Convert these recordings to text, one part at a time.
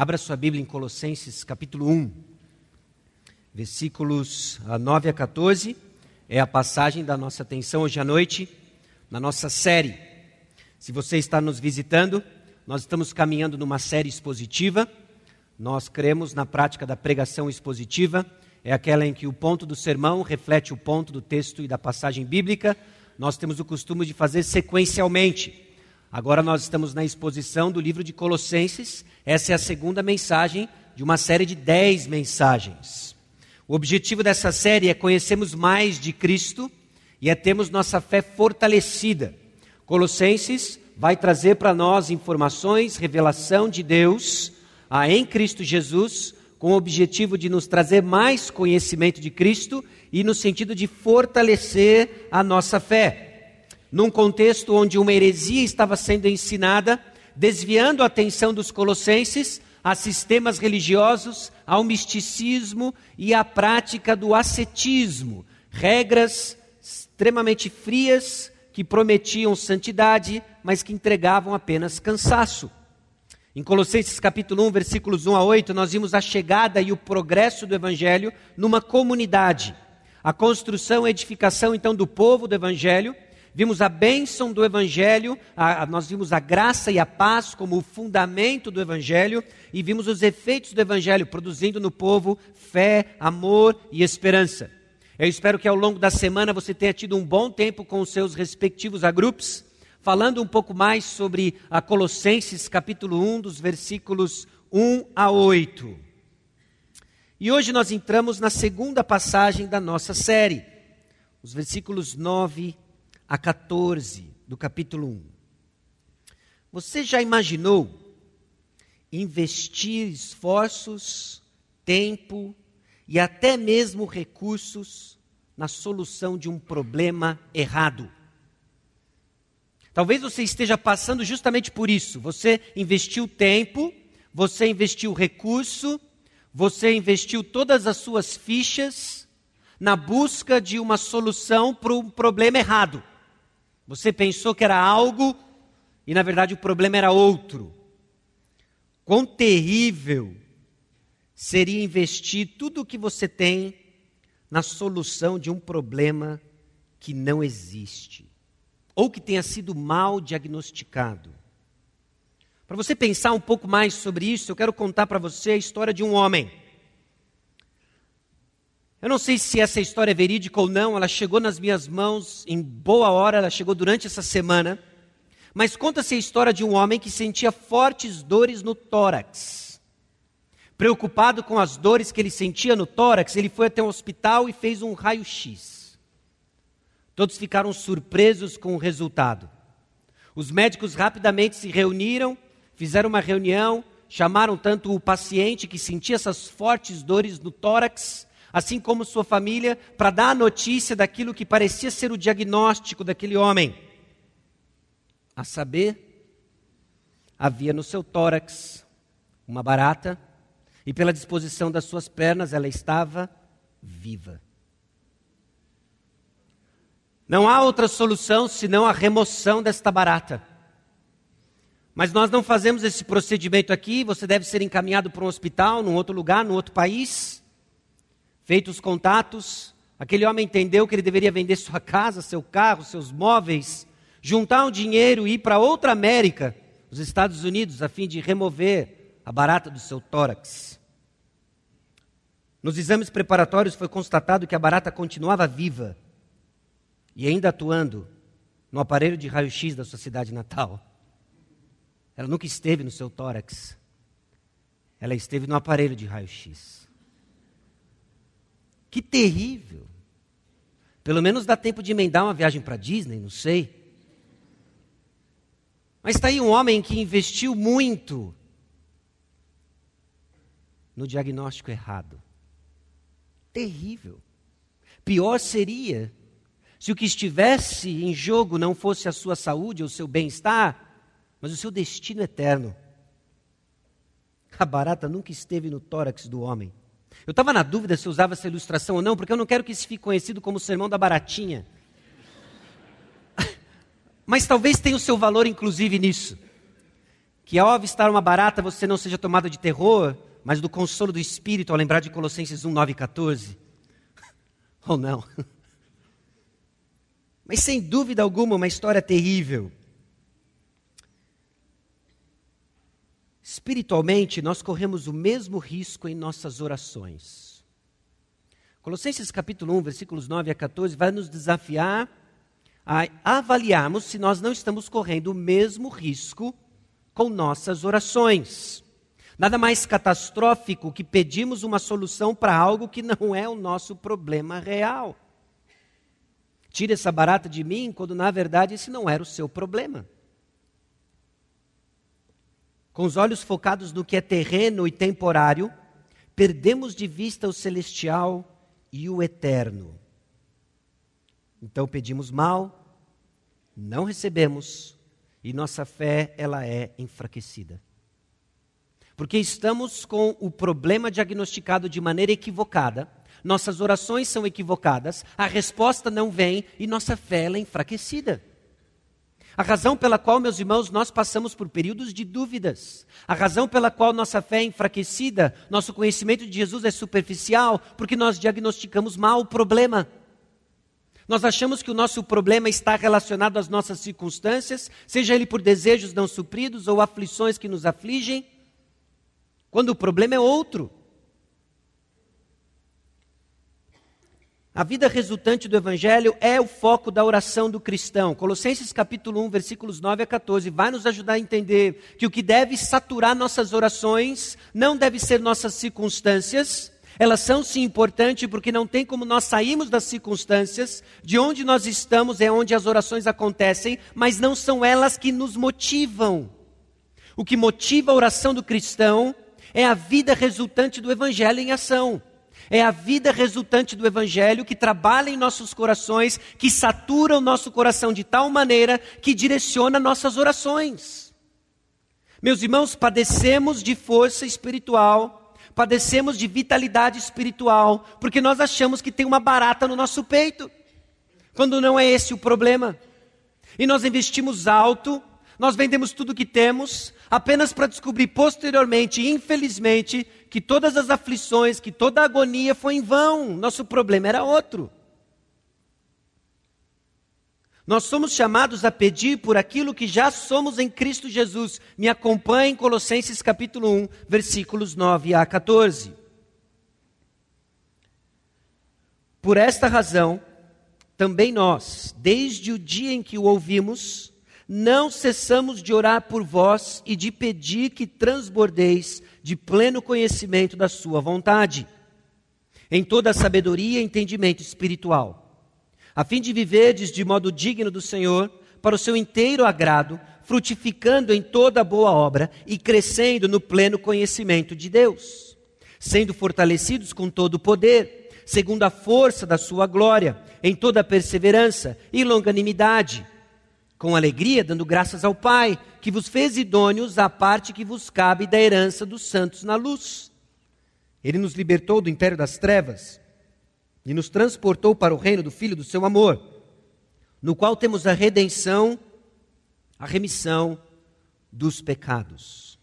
Abra sua Bíblia em Colossenses capítulo 1, versículos 9 a 14. É a passagem da nossa atenção hoje à noite, na nossa série. Se você está nos visitando, nós estamos caminhando numa série expositiva. Nós cremos na prática da pregação expositiva. É aquela em que o ponto do sermão reflete o ponto do texto e da passagem bíblica. Nós temos o costume de fazer sequencialmente. Agora nós estamos na exposição do livro de Colossenses. Essa é a segunda mensagem de uma série de dez mensagens. O objetivo dessa série é conhecermos mais de Cristo e é termos nossa fé fortalecida. Colossenses vai trazer para nós informações, revelação de Deus ah, em Cristo Jesus, com o objetivo de nos trazer mais conhecimento de Cristo e no sentido de fortalecer a nossa fé num contexto onde uma heresia estava sendo ensinada, desviando a atenção dos colossenses a sistemas religiosos, ao misticismo e à prática do ascetismo, regras extremamente frias que prometiam santidade, mas que entregavam apenas cansaço. Em Colossenses capítulo 1, versículos 1 a 8, nós vimos a chegada e o progresso do evangelho numa comunidade. A construção e edificação então do povo do evangelho Vimos a bênção do Evangelho, a, nós vimos a graça e a paz como o fundamento do Evangelho, e vimos os efeitos do Evangelho produzindo no povo fé, amor e esperança. Eu espero que ao longo da semana você tenha tido um bom tempo com os seus respectivos agrupos, falando um pouco mais sobre a Colossenses capítulo 1, dos versículos 1 a 8. E hoje nós entramos na segunda passagem da nossa série, os versículos 9 a 14 do capítulo 1. Você já imaginou investir esforços, tempo e até mesmo recursos na solução de um problema errado? Talvez você esteja passando justamente por isso. Você investiu tempo, você investiu recurso, você investiu todas as suas fichas na busca de uma solução para um problema errado. Você pensou que era algo e na verdade o problema era outro. Quão terrível seria investir tudo o que você tem na solução de um problema que não existe ou que tenha sido mal diagnosticado. Para você pensar um pouco mais sobre isso, eu quero contar para você a história de um homem. Eu não sei se essa história é verídica ou não, ela chegou nas minhas mãos em boa hora, ela chegou durante essa semana. Mas conta-se a história de um homem que sentia fortes dores no tórax. Preocupado com as dores que ele sentia no tórax, ele foi até um hospital e fez um raio-x. Todos ficaram surpresos com o resultado. Os médicos rapidamente se reuniram, fizeram uma reunião, chamaram tanto o paciente que sentia essas fortes dores no tórax, assim como sua família, para dar a notícia daquilo que parecia ser o diagnóstico daquele homem. A saber, havia no seu tórax uma barata, e pela disposição das suas pernas ela estava viva. Não há outra solução senão a remoção desta barata. Mas nós não fazemos esse procedimento aqui, você deve ser encaminhado para um hospital, num outro lugar, num outro país. Feitos os contatos, aquele homem entendeu que ele deveria vender sua casa, seu carro, seus móveis, juntar um dinheiro e ir para outra América, os Estados Unidos, a fim de remover a barata do seu tórax. Nos exames preparatórios foi constatado que a barata continuava viva e ainda atuando no aparelho de raio-x da sua cidade natal. Ela nunca esteve no seu tórax. Ela esteve no aparelho de raio-x. Que terrível. Pelo menos dá tempo de emendar uma viagem para Disney, não sei. Mas está aí um homem que investiu muito no diagnóstico errado. Terrível. Pior seria se o que estivesse em jogo não fosse a sua saúde ou o seu bem-estar, mas o seu destino eterno. A barata nunca esteve no tórax do homem. Eu estava na dúvida se usava essa ilustração ou não, porque eu não quero que isso fique conhecido como o sermão da baratinha. Mas talvez tenha o seu valor, inclusive, nisso. que ao avistar uma barata você não seja tomado de terror, mas do consolo do Espírito ao lembrar de Colossenses 1, 9 e 14? Ou não? Mas sem dúvida alguma, uma história terrível. Espiritualmente, nós corremos o mesmo risco em nossas orações. Colossenses capítulo 1, versículos 9 a 14, vai nos desafiar a avaliarmos se nós não estamos correndo o mesmo risco com nossas orações. Nada mais catastrófico que pedimos uma solução para algo que não é o nosso problema real. Tire essa barata de mim, quando na verdade esse não era o seu problema. Com os olhos focados no que é terreno e temporário, perdemos de vista o celestial e o eterno. Então pedimos mal, não recebemos e nossa fé ela é enfraquecida. Porque estamos com o problema diagnosticado de maneira equivocada, nossas orações são equivocadas, a resposta não vem e nossa fé ela é enfraquecida. A razão pela qual, meus irmãos, nós passamos por períodos de dúvidas, a razão pela qual nossa fé é enfraquecida, nosso conhecimento de Jesus é superficial, porque nós diagnosticamos mal o problema. Nós achamos que o nosso problema está relacionado às nossas circunstâncias, seja ele por desejos não supridos ou aflições que nos afligem, quando o problema é outro. A vida resultante do Evangelho é o foco da oração do cristão. Colossenses capítulo 1, versículos 9 a 14, vai nos ajudar a entender que o que deve saturar nossas orações não deve ser nossas circunstâncias, elas são sim importantes porque não tem como nós sairmos das circunstâncias, de onde nós estamos é onde as orações acontecem, mas não são elas que nos motivam. O que motiva a oração do cristão é a vida resultante do Evangelho em ação. É a vida resultante do Evangelho que trabalha em nossos corações, que satura o nosso coração de tal maneira que direciona nossas orações. Meus irmãos, padecemos de força espiritual, padecemos de vitalidade espiritual, porque nós achamos que tem uma barata no nosso peito, quando não é esse o problema. E nós investimos alto, nós vendemos tudo que temos, apenas para descobrir posteriormente, infelizmente, que todas as aflições, que toda a agonia foi em vão. Nosso problema era outro. Nós somos chamados a pedir por aquilo que já somos em Cristo Jesus. Me acompanhe em Colossenses capítulo 1, versículos 9 a 14. Por esta razão, também nós, desde o dia em que o ouvimos, não cessamos de orar por vós e de pedir que transbordeis de pleno conhecimento da Sua vontade, em toda a sabedoria e entendimento espiritual, a fim de viverdes de modo digno do Senhor, para o seu inteiro agrado, frutificando em toda boa obra e crescendo no pleno conhecimento de Deus, sendo fortalecidos com todo o poder, segundo a força da Sua glória, em toda perseverança e longanimidade com alegria, dando graças ao Pai, que vos fez idôneos à parte que vos cabe da herança dos santos na luz. Ele nos libertou do império das trevas e nos transportou para o reino do Filho do seu amor, no qual temos a redenção, a remissão dos pecados.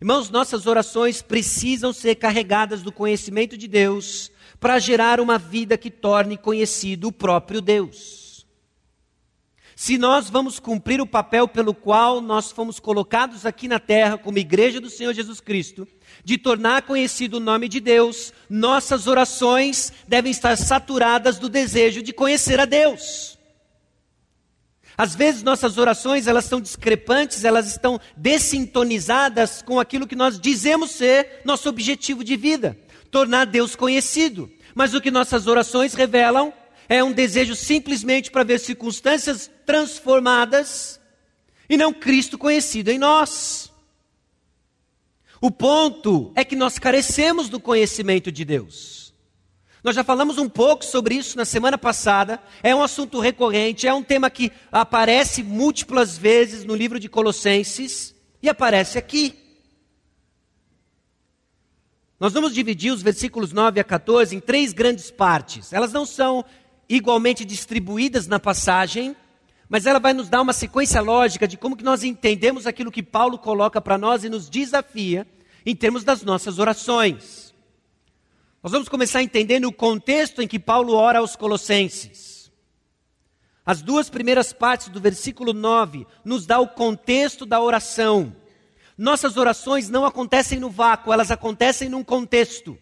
Irmãos, nossas orações precisam ser carregadas do conhecimento de Deus para gerar uma vida que torne conhecido o próprio Deus. Se nós vamos cumprir o papel pelo qual nós fomos colocados aqui na terra como igreja do Senhor Jesus Cristo, de tornar conhecido o nome de Deus, nossas orações devem estar saturadas do desejo de conhecer a Deus. Às vezes nossas orações, elas são discrepantes, elas estão dessintonizadas com aquilo que nós dizemos ser nosso objetivo de vida, tornar Deus conhecido. Mas o que nossas orações revelam é um desejo simplesmente para ver circunstâncias transformadas e não Cristo conhecido em nós. O ponto é que nós carecemos do conhecimento de Deus. Nós já falamos um pouco sobre isso na semana passada, é um assunto recorrente, é um tema que aparece múltiplas vezes no livro de Colossenses e aparece aqui. Nós vamos dividir os versículos 9 a 14 em três grandes partes. Elas não são igualmente distribuídas na passagem, mas ela vai nos dar uma sequência lógica de como que nós entendemos aquilo que Paulo coloca para nós e nos desafia em termos das nossas orações. Nós vamos começar entendendo o contexto em que Paulo ora aos Colossenses. As duas primeiras partes do versículo 9 nos dá o contexto da oração. Nossas orações não acontecem no vácuo, elas acontecem num contexto.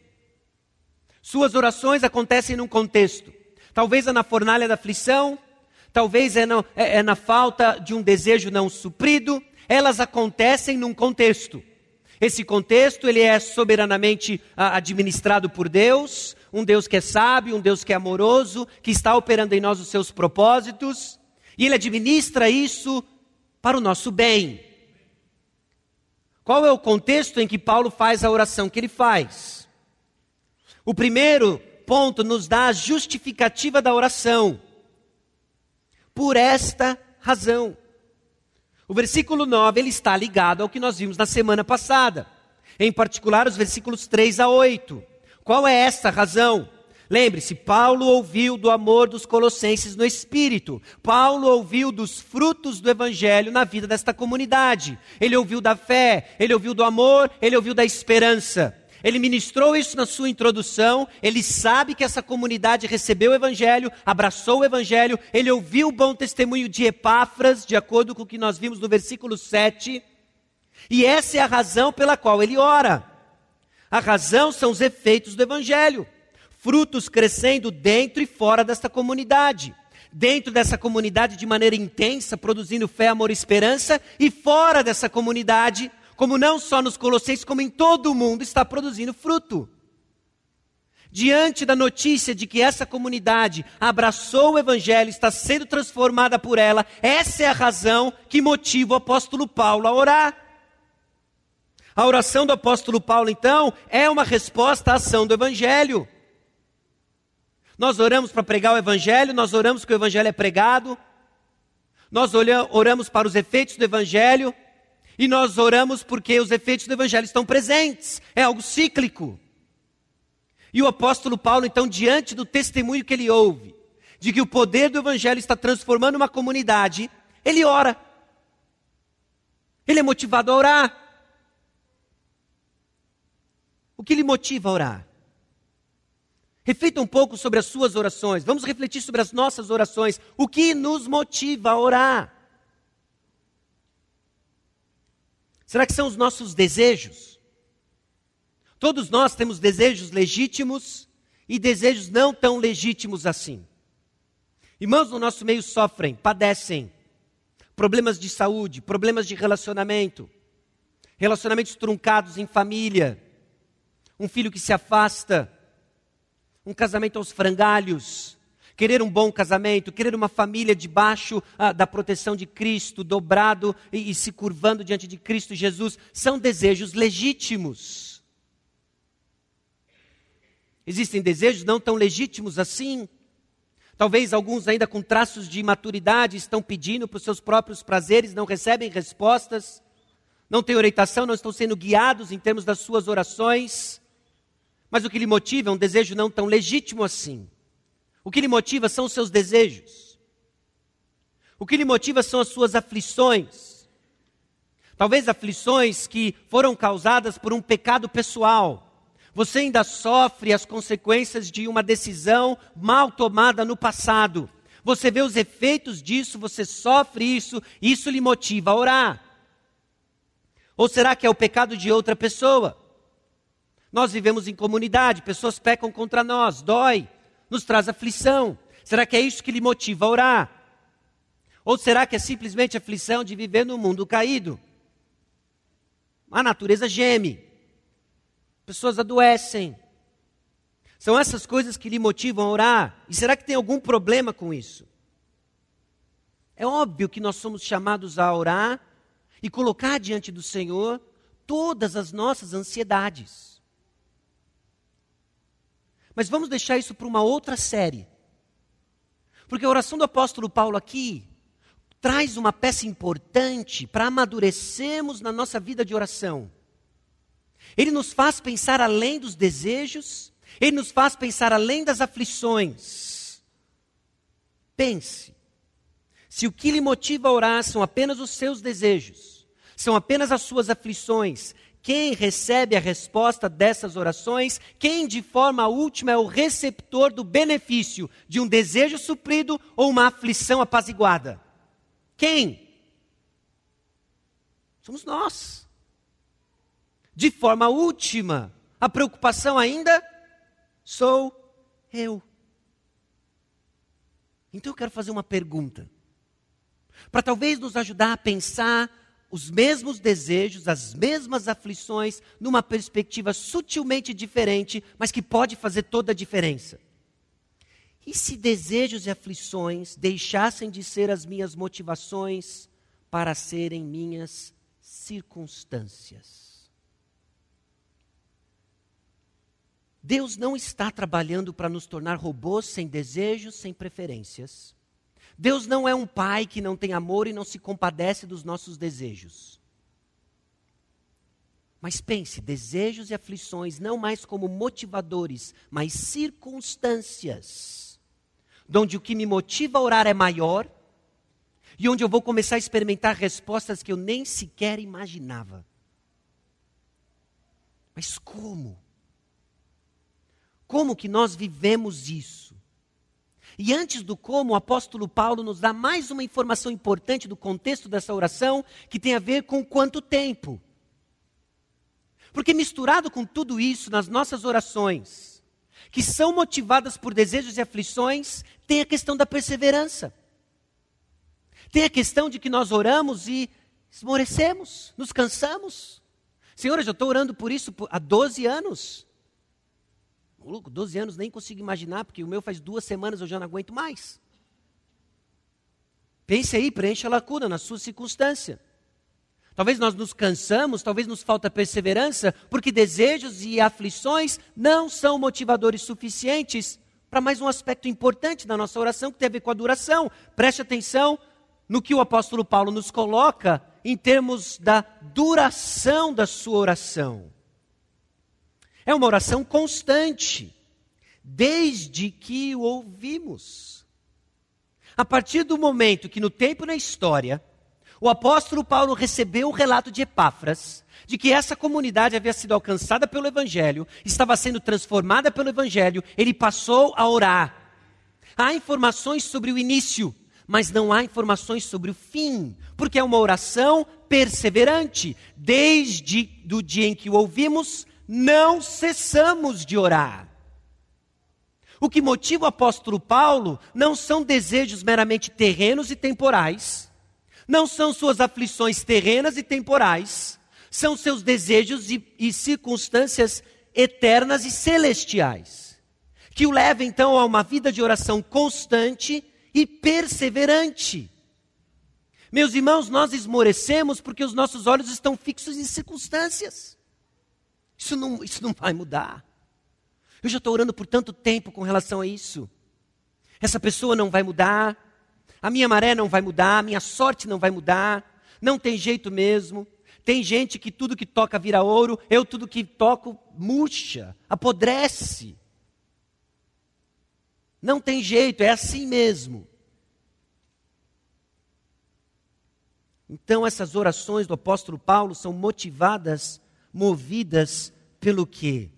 Suas orações acontecem num contexto. Talvez é na fornalha da aflição, talvez é, no, é, é na falta de um desejo não suprido, elas acontecem num contexto. Esse contexto ele é soberanamente ah, administrado por Deus, um Deus que é sábio, um Deus que é amoroso, que está operando em nós os seus propósitos, e ele administra isso para o nosso bem. Qual é o contexto em que Paulo faz a oração que ele faz? O primeiro ponto nos dá a justificativa da oração. Por esta razão. O versículo 9 ele está ligado ao que nós vimos na semana passada, em particular os versículos 3 a 8. Qual é essa razão? Lembre-se, Paulo ouviu do amor dos colossenses no espírito. Paulo ouviu dos frutos do evangelho na vida desta comunidade. Ele ouviu da fé, ele ouviu do amor, ele ouviu da esperança. Ele ministrou isso na sua introdução, ele sabe que essa comunidade recebeu o Evangelho, abraçou o Evangelho, ele ouviu o bom testemunho de Epáfras, de acordo com o que nós vimos no versículo 7, e essa é a razão pela qual ele ora. A razão são os efeitos do Evangelho, frutos crescendo dentro e fora desta comunidade. Dentro dessa comunidade de maneira intensa, produzindo fé, amor e esperança, e fora dessa comunidade, como não só nos Colossenses, como em todo o mundo, está produzindo fruto. Diante da notícia de que essa comunidade abraçou o Evangelho, está sendo transformada por ela, essa é a razão que motiva o apóstolo Paulo a orar. A oração do apóstolo Paulo, então, é uma resposta à ação do Evangelho. Nós oramos para pregar o Evangelho, nós oramos que o Evangelho é pregado, nós oramos para os efeitos do Evangelho, e nós oramos porque os efeitos do Evangelho estão presentes. É algo cíclico. E o apóstolo Paulo, então, diante do testemunho que ele ouve, de que o poder do Evangelho está transformando uma comunidade, ele ora. Ele é motivado a orar. O que lhe motiva a orar? Reflita um pouco sobre as suas orações. Vamos refletir sobre as nossas orações. O que nos motiva a orar? Será que são os nossos desejos? Todos nós temos desejos legítimos e desejos não tão legítimos assim. Irmãos no nosso meio sofrem, padecem problemas de saúde, problemas de relacionamento, relacionamentos truncados em família, um filho que se afasta, um casamento aos frangalhos, querer um bom casamento, querer uma família debaixo ah, da proteção de Cristo, dobrado e, e se curvando diante de Cristo Jesus, são desejos legítimos. Existem desejos não tão legítimos assim. Talvez alguns ainda com traços de imaturidade estão pedindo para os seus próprios prazeres, não recebem respostas, não têm orientação, não estão sendo guiados em termos das suas orações. Mas o que lhe motiva é um desejo não tão legítimo assim. O que lhe motiva são os seus desejos. O que lhe motiva são as suas aflições. Talvez aflições que foram causadas por um pecado pessoal. Você ainda sofre as consequências de uma decisão mal tomada no passado. Você vê os efeitos disso, você sofre isso, e isso lhe motiva a orar. Ou será que é o pecado de outra pessoa? Nós vivemos em comunidade, pessoas pecam contra nós, dói nos traz aflição. Será que é isso que lhe motiva a orar? Ou será que é simplesmente a aflição de viver no mundo caído? A natureza geme, pessoas adoecem. São essas coisas que lhe motivam a orar? E será que tem algum problema com isso? É óbvio que nós somos chamados a orar e colocar diante do Senhor todas as nossas ansiedades. Mas vamos deixar isso para uma outra série. Porque a oração do apóstolo Paulo aqui traz uma peça importante para amadurecermos na nossa vida de oração. Ele nos faz pensar além dos desejos, ele nos faz pensar além das aflições. Pense. Se o que lhe motiva a orar são apenas os seus desejos, são apenas as suas aflições, quem recebe a resposta dessas orações, quem de forma última é o receptor do benefício de um desejo suprido ou uma aflição apaziguada? Quem? Somos nós. De forma última, a preocupação ainda sou eu. Então eu quero fazer uma pergunta, para talvez nos ajudar a pensar os mesmos desejos, as mesmas aflições, numa perspectiva sutilmente diferente, mas que pode fazer toda a diferença. E se desejos e aflições deixassem de ser as minhas motivações para serem minhas circunstâncias? Deus não está trabalhando para nos tornar robôs sem desejos, sem preferências. Deus não é um pai que não tem amor e não se compadece dos nossos desejos. Mas pense, desejos e aflições não mais como motivadores, mas circunstâncias. Onde o que me motiva a orar é maior e onde eu vou começar a experimentar respostas que eu nem sequer imaginava. Mas como? Como que nós vivemos isso? E antes do como, o apóstolo Paulo nos dá mais uma informação importante do contexto dessa oração, que tem a ver com quanto tempo. Porque misturado com tudo isso nas nossas orações, que são motivadas por desejos e aflições, tem a questão da perseverança. Tem a questão de que nós oramos e esmorecemos, nos cansamos. Senhor, eu já estou orando por isso há 12 anos. Maluco, 12 anos nem consigo imaginar, porque o meu faz duas semanas eu já não aguento mais. Pense aí, preencha a lacuna na sua circunstância. Talvez nós nos cansamos, talvez nos falta perseverança, porque desejos e aflições não são motivadores suficientes para mais um aspecto importante da nossa oração que tem a ver com a duração. Preste atenção no que o apóstolo Paulo nos coloca em termos da duração da sua oração. É uma oração constante, desde que o ouvimos. A partir do momento que, no tempo na história, o apóstolo Paulo recebeu o relato de Epáfras, de que essa comunidade havia sido alcançada pelo Evangelho, estava sendo transformada pelo Evangelho, ele passou a orar. Há informações sobre o início, mas não há informações sobre o fim, porque é uma oração perseverante. Desde o dia em que o ouvimos não cessamos de orar. O que motiva o apóstolo Paulo não são desejos meramente terrenos e temporais, não são suas aflições terrenas e temporais, são seus desejos e, e circunstâncias eternas e celestiais, que o levam então a uma vida de oração constante e perseverante. Meus irmãos, nós esmorecemos porque os nossos olhos estão fixos em circunstâncias. Isso não, isso não vai mudar. Eu já estou orando por tanto tempo com relação a isso. Essa pessoa não vai mudar, a minha maré não vai mudar, a minha sorte não vai mudar, não tem jeito mesmo. Tem gente que tudo que toca vira ouro, eu tudo que toco murcha, apodrece. Não tem jeito, é assim mesmo. Então, essas orações do apóstolo Paulo são motivadas movidas pelo quê?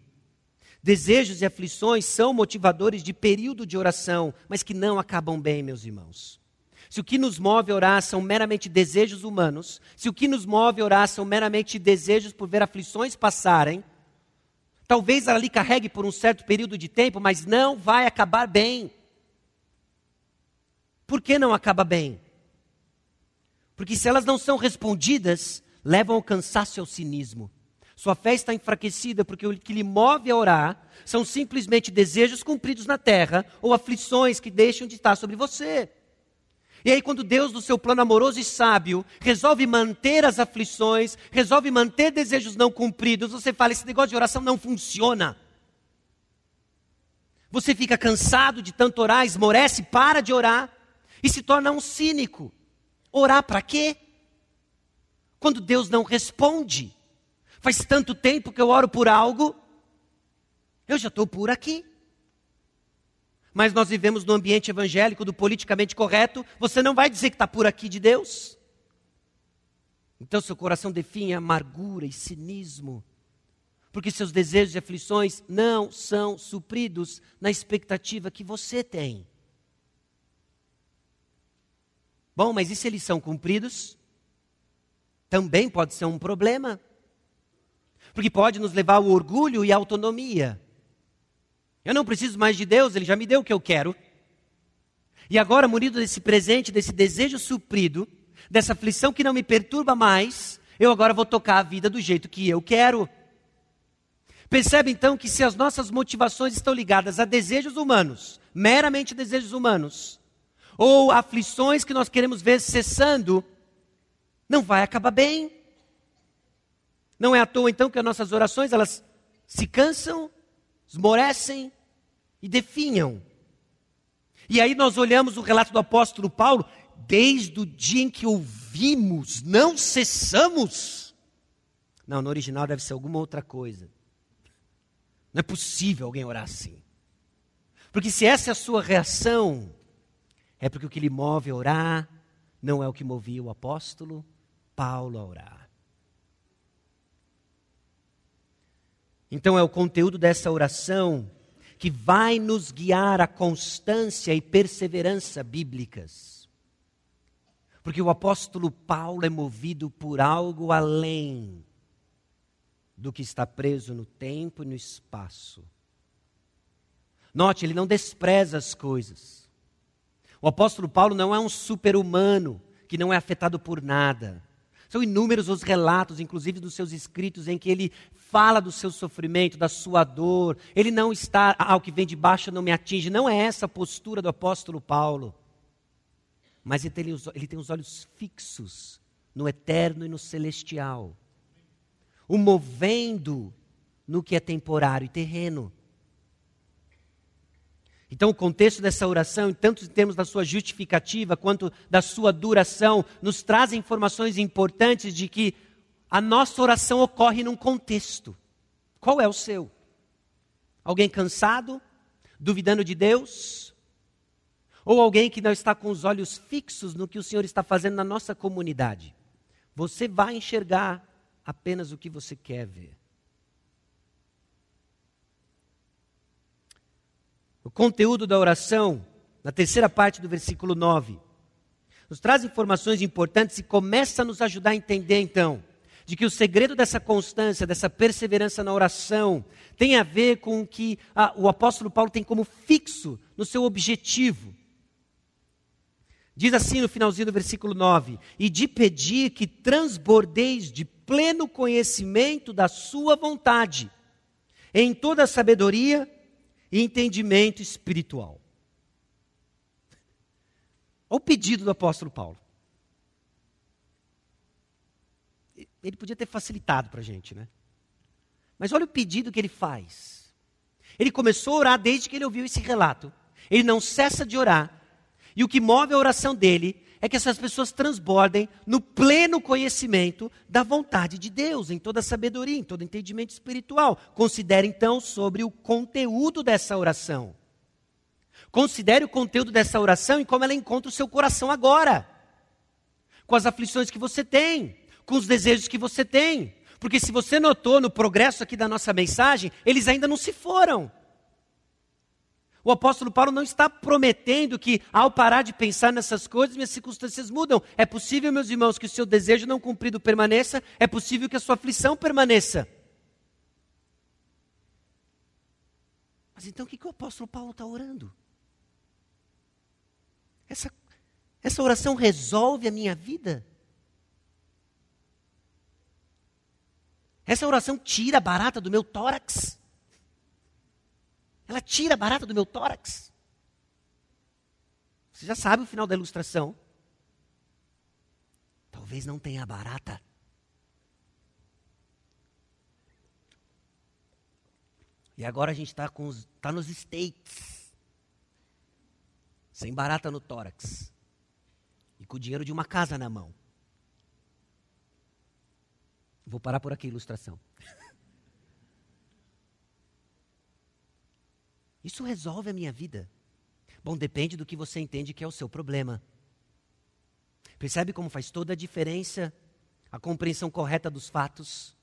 Desejos e aflições são motivadores de período de oração, mas que não acabam bem, meus irmãos. Se o que nos move a orar são meramente desejos humanos, se o que nos move a orar são meramente desejos por ver aflições passarem, talvez ela lhe carregue por um certo período de tempo, mas não vai acabar bem. Por que não acaba bem? Porque se elas não são respondidas, levam ao cansaço e ao cinismo. Sua fé está enfraquecida porque o que lhe move a orar são simplesmente desejos cumpridos na terra ou aflições que deixam de estar sobre você. E aí, quando Deus, no seu plano amoroso e sábio, resolve manter as aflições, resolve manter desejos não cumpridos, você fala: esse negócio de oração não funciona. Você fica cansado de tanto orar, esmorece, para de orar e se torna um cínico. Orar para quê? Quando Deus não responde. Faz tanto tempo que eu oro por algo, eu já estou por aqui. mas nós vivemos no ambiente evangélico do politicamente correto, você não vai dizer que está por aqui de Deus. Então seu coração define amargura e cinismo, porque seus desejos e aflições não são supridos na expectativa que você tem. Bom, mas e se eles são cumpridos? Também pode ser um problema. Porque pode nos levar ao orgulho e à autonomia. Eu não preciso mais de Deus, Ele já me deu o que eu quero. E agora, munido desse presente, desse desejo suprido, dessa aflição que não me perturba mais, eu agora vou tocar a vida do jeito que eu quero. Percebe então que se as nossas motivações estão ligadas a desejos humanos, meramente desejos humanos, ou aflições que nós queremos ver cessando, não vai acabar bem. Não é à toa então que as nossas orações elas se cansam, esmorecem e definham. E aí nós olhamos o relato do apóstolo Paulo, desde o dia em que ouvimos, não cessamos. Não, no original deve ser alguma outra coisa. Não é possível alguém orar assim. Porque se essa é a sua reação, é porque o que lhe move a orar não é o que movia o apóstolo Paulo a orar. Então é o conteúdo dessa oração que vai nos guiar à constância e perseverança bíblicas. Porque o apóstolo Paulo é movido por algo além do que está preso no tempo e no espaço. Note, ele não despreza as coisas. O apóstolo Paulo não é um super-humano que não é afetado por nada. São inúmeros os relatos, inclusive dos seus escritos, em que ele fala do seu sofrimento, da sua dor. Ele não está, ah, o que vem de baixo não me atinge. Não é essa a postura do apóstolo Paulo. Mas ele tem, ele tem os olhos fixos no eterno e no celestial. O movendo no que é temporário e terreno. Então, o contexto dessa oração, tanto em termos da sua justificativa quanto da sua duração, nos traz informações importantes de que a nossa oração ocorre num contexto. Qual é o seu? Alguém cansado, duvidando de Deus? Ou alguém que não está com os olhos fixos no que o Senhor está fazendo na nossa comunidade? Você vai enxergar apenas o que você quer ver. O conteúdo da oração, na terceira parte do versículo 9, nos traz informações importantes e começa a nos ajudar a entender então de que o segredo dessa constância, dessa perseverança na oração, tem a ver com o que ah, o apóstolo Paulo tem como fixo no seu objetivo. Diz assim no finalzinho do versículo 9: E de pedir que transbordeis de pleno conhecimento da Sua vontade, em toda sabedoria e entendimento espiritual. Olha o pedido do apóstolo Paulo. Ele podia ter facilitado para a gente, né? Mas olha o pedido que ele faz. Ele começou a orar desde que ele ouviu esse relato. Ele não cessa de orar. E o que move a oração dele é que essas pessoas transbordem no pleno conhecimento da vontade de Deus, em toda sabedoria, em todo entendimento espiritual. Considere então sobre o conteúdo dessa oração. Considere o conteúdo dessa oração e como ela encontra o seu coração agora. Com as aflições que você tem, com os desejos que você tem. Porque se você notou no progresso aqui da nossa mensagem, eles ainda não se foram. O apóstolo Paulo não está prometendo que, ao parar de pensar nessas coisas, minhas circunstâncias mudam. É possível, meus irmãos, que o seu desejo não cumprido permaneça, é possível que a sua aflição permaneça. Mas então o que, que o apóstolo Paulo está orando? Essa, essa oração resolve a minha vida? Essa oração tira a barata do meu tórax? Ela tira a barata do meu tórax. Você já sabe o final da ilustração. Talvez não tenha barata. E agora a gente está tá nos States. Sem barata no tórax. E com o dinheiro de uma casa na mão. Vou parar por aqui a ilustração. Isso resolve a minha vida. Bom, depende do que você entende que é o seu problema. Percebe como faz toda a diferença a compreensão correta dos fatos?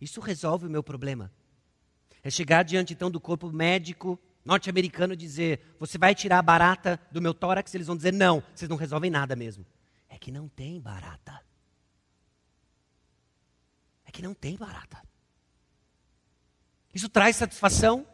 Isso resolve o meu problema. É chegar diante então do corpo médico norte-americano e dizer: Você vai tirar a barata do meu tórax? Eles vão dizer: Não, vocês não resolvem nada mesmo. É que não tem barata. É que não tem barata. Isso traz satisfação?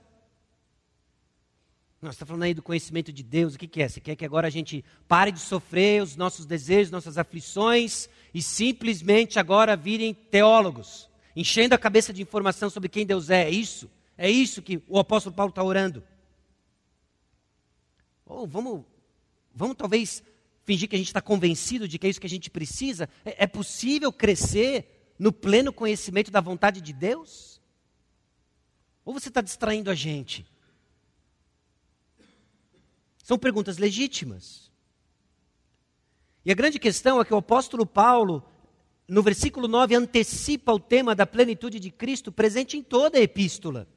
Nós estamos tá falando aí do conhecimento de Deus, o que, que é? Você quer que agora a gente pare de sofrer os nossos desejos, nossas aflições e simplesmente agora virem teólogos, enchendo a cabeça de informação sobre quem Deus é? É isso? É isso que o apóstolo Paulo está orando? Ou vamos, vamos talvez fingir que a gente está convencido de que é isso que a gente precisa? É, é possível crescer no pleno conhecimento da vontade de Deus? Ou você está distraindo a gente? São perguntas legítimas. E a grande questão é que o apóstolo Paulo, no versículo 9, antecipa o tema da plenitude de Cristo presente em toda a epístola.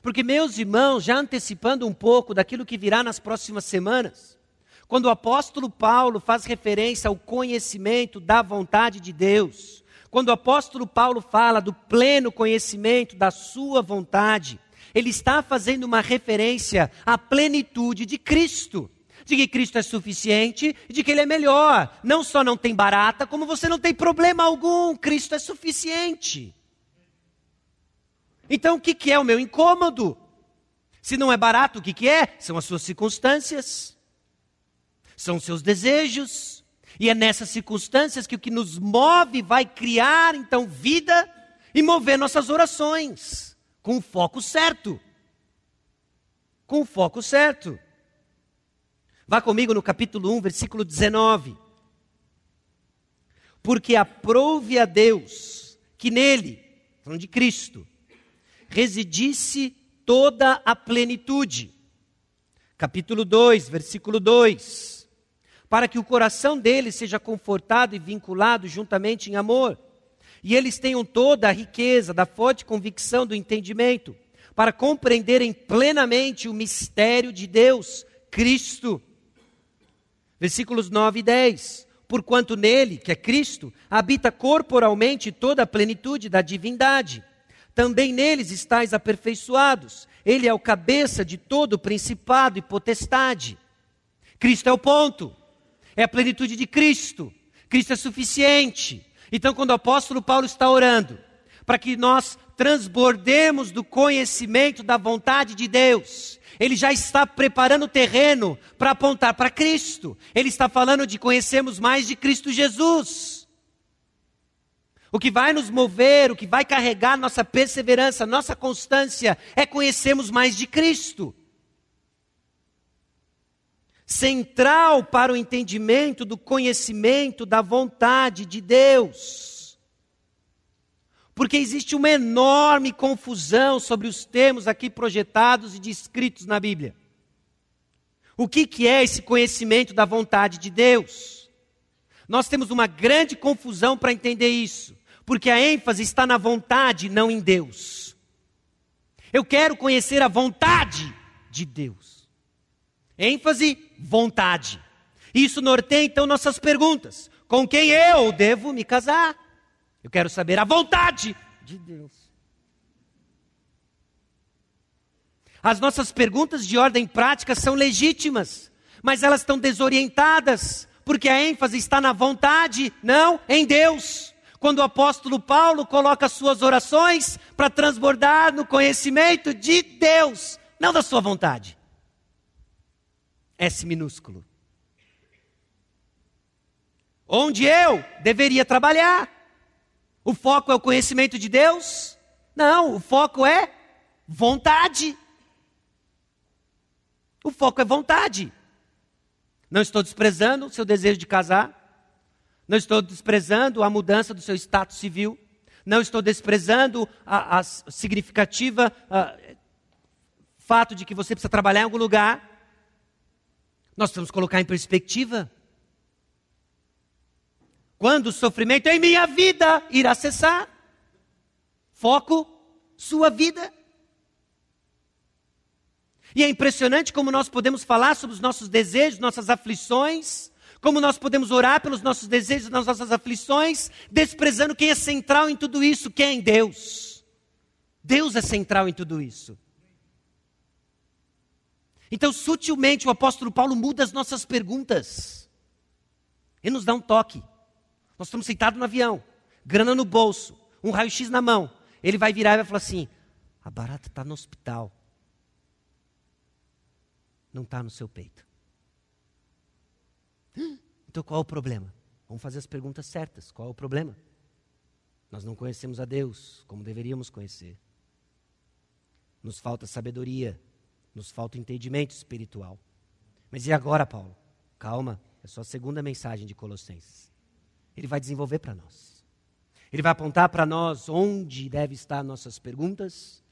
Porque, meus irmãos, já antecipando um pouco daquilo que virá nas próximas semanas, quando o apóstolo Paulo faz referência ao conhecimento da vontade de Deus, quando o apóstolo Paulo fala do pleno conhecimento da sua vontade, ele está fazendo uma referência à plenitude de Cristo. De que Cristo é suficiente, de que Ele é melhor. Não só não tem barata, como você não tem problema algum. Cristo é suficiente. Então, o que, que é o meu incômodo? Se não é barato, o que, que é? São as suas circunstâncias, são os seus desejos. E é nessas circunstâncias que o que nos move vai criar, então, vida e mover nossas orações, com o foco certo. Com o foco certo. Vá comigo no capítulo 1, versículo 19. Porque aprove a Deus que nele, falando de Cristo, residisse toda a plenitude. Capítulo 2, versículo 2. Para que o coração deles seja confortado e vinculado juntamente em amor, e eles tenham toda a riqueza da forte convicção do entendimento, para compreenderem plenamente o mistério de Deus, Cristo. Versículos 9 e 10. Porquanto nele, que é Cristo, habita corporalmente toda a plenitude da divindade também neles estáis aperfeiçoados. Ele é o cabeça de todo principado e potestade. Cristo é o ponto, é a plenitude de Cristo. Cristo é suficiente. Então, quando o apóstolo Paulo está orando, para que nós transbordemos do conhecimento da vontade de Deus, ele já está preparando o terreno para apontar para Cristo. Ele está falando de conhecermos mais de Cristo Jesus. O que vai nos mover, o que vai carregar nossa perseverança, nossa constância, é conhecermos mais de Cristo. Central para o entendimento do conhecimento da vontade de Deus. Porque existe uma enorme confusão sobre os termos aqui projetados e descritos na Bíblia. O que, que é esse conhecimento da vontade de Deus? Nós temos uma grande confusão para entender isso porque a ênfase está na vontade, não em Deus. Eu quero conhecer a vontade de Deus. Ênfase, vontade. Isso norteia então nossas perguntas. Com quem eu devo me casar? Eu quero saber a vontade de Deus. As nossas perguntas de ordem prática são legítimas, mas elas estão desorientadas, porque a ênfase está na vontade, não em Deus quando o apóstolo Paulo coloca suas orações para transbordar no conhecimento de Deus, não da sua vontade. S minúsculo. Onde eu deveria trabalhar? O foco é o conhecimento de Deus? Não, o foco é vontade. O foco é vontade. Não estou desprezando o seu desejo de casar. Não estou desprezando a mudança do seu status civil. Não estou desprezando a, a significativa a, fato de que você precisa trabalhar em algum lugar. Nós precisamos colocar em perspectiva. Quando o sofrimento em minha vida irá cessar? Foco, sua vida. E é impressionante como nós podemos falar sobre os nossos desejos, nossas aflições, como nós podemos orar pelos nossos desejos, nas nossas aflições, desprezando quem é central em tudo isso, quem é Deus. Deus é central em tudo isso. Então, sutilmente, o apóstolo Paulo muda as nossas perguntas. Ele nos dá um toque. Nós estamos sentados no avião, grana no bolso, um raio-x na mão. Ele vai virar e vai falar assim: a barata está no hospital. Não está no seu peito. Então qual é o problema? Vamos fazer as perguntas certas. Qual é o problema? Nós não conhecemos a Deus como deveríamos conhecer. Nos falta sabedoria, nos falta entendimento espiritual. Mas e agora, Paulo? Calma, é só a segunda mensagem de Colossenses. Ele vai desenvolver para nós. Ele vai apontar para nós onde deve estar nossas perguntas,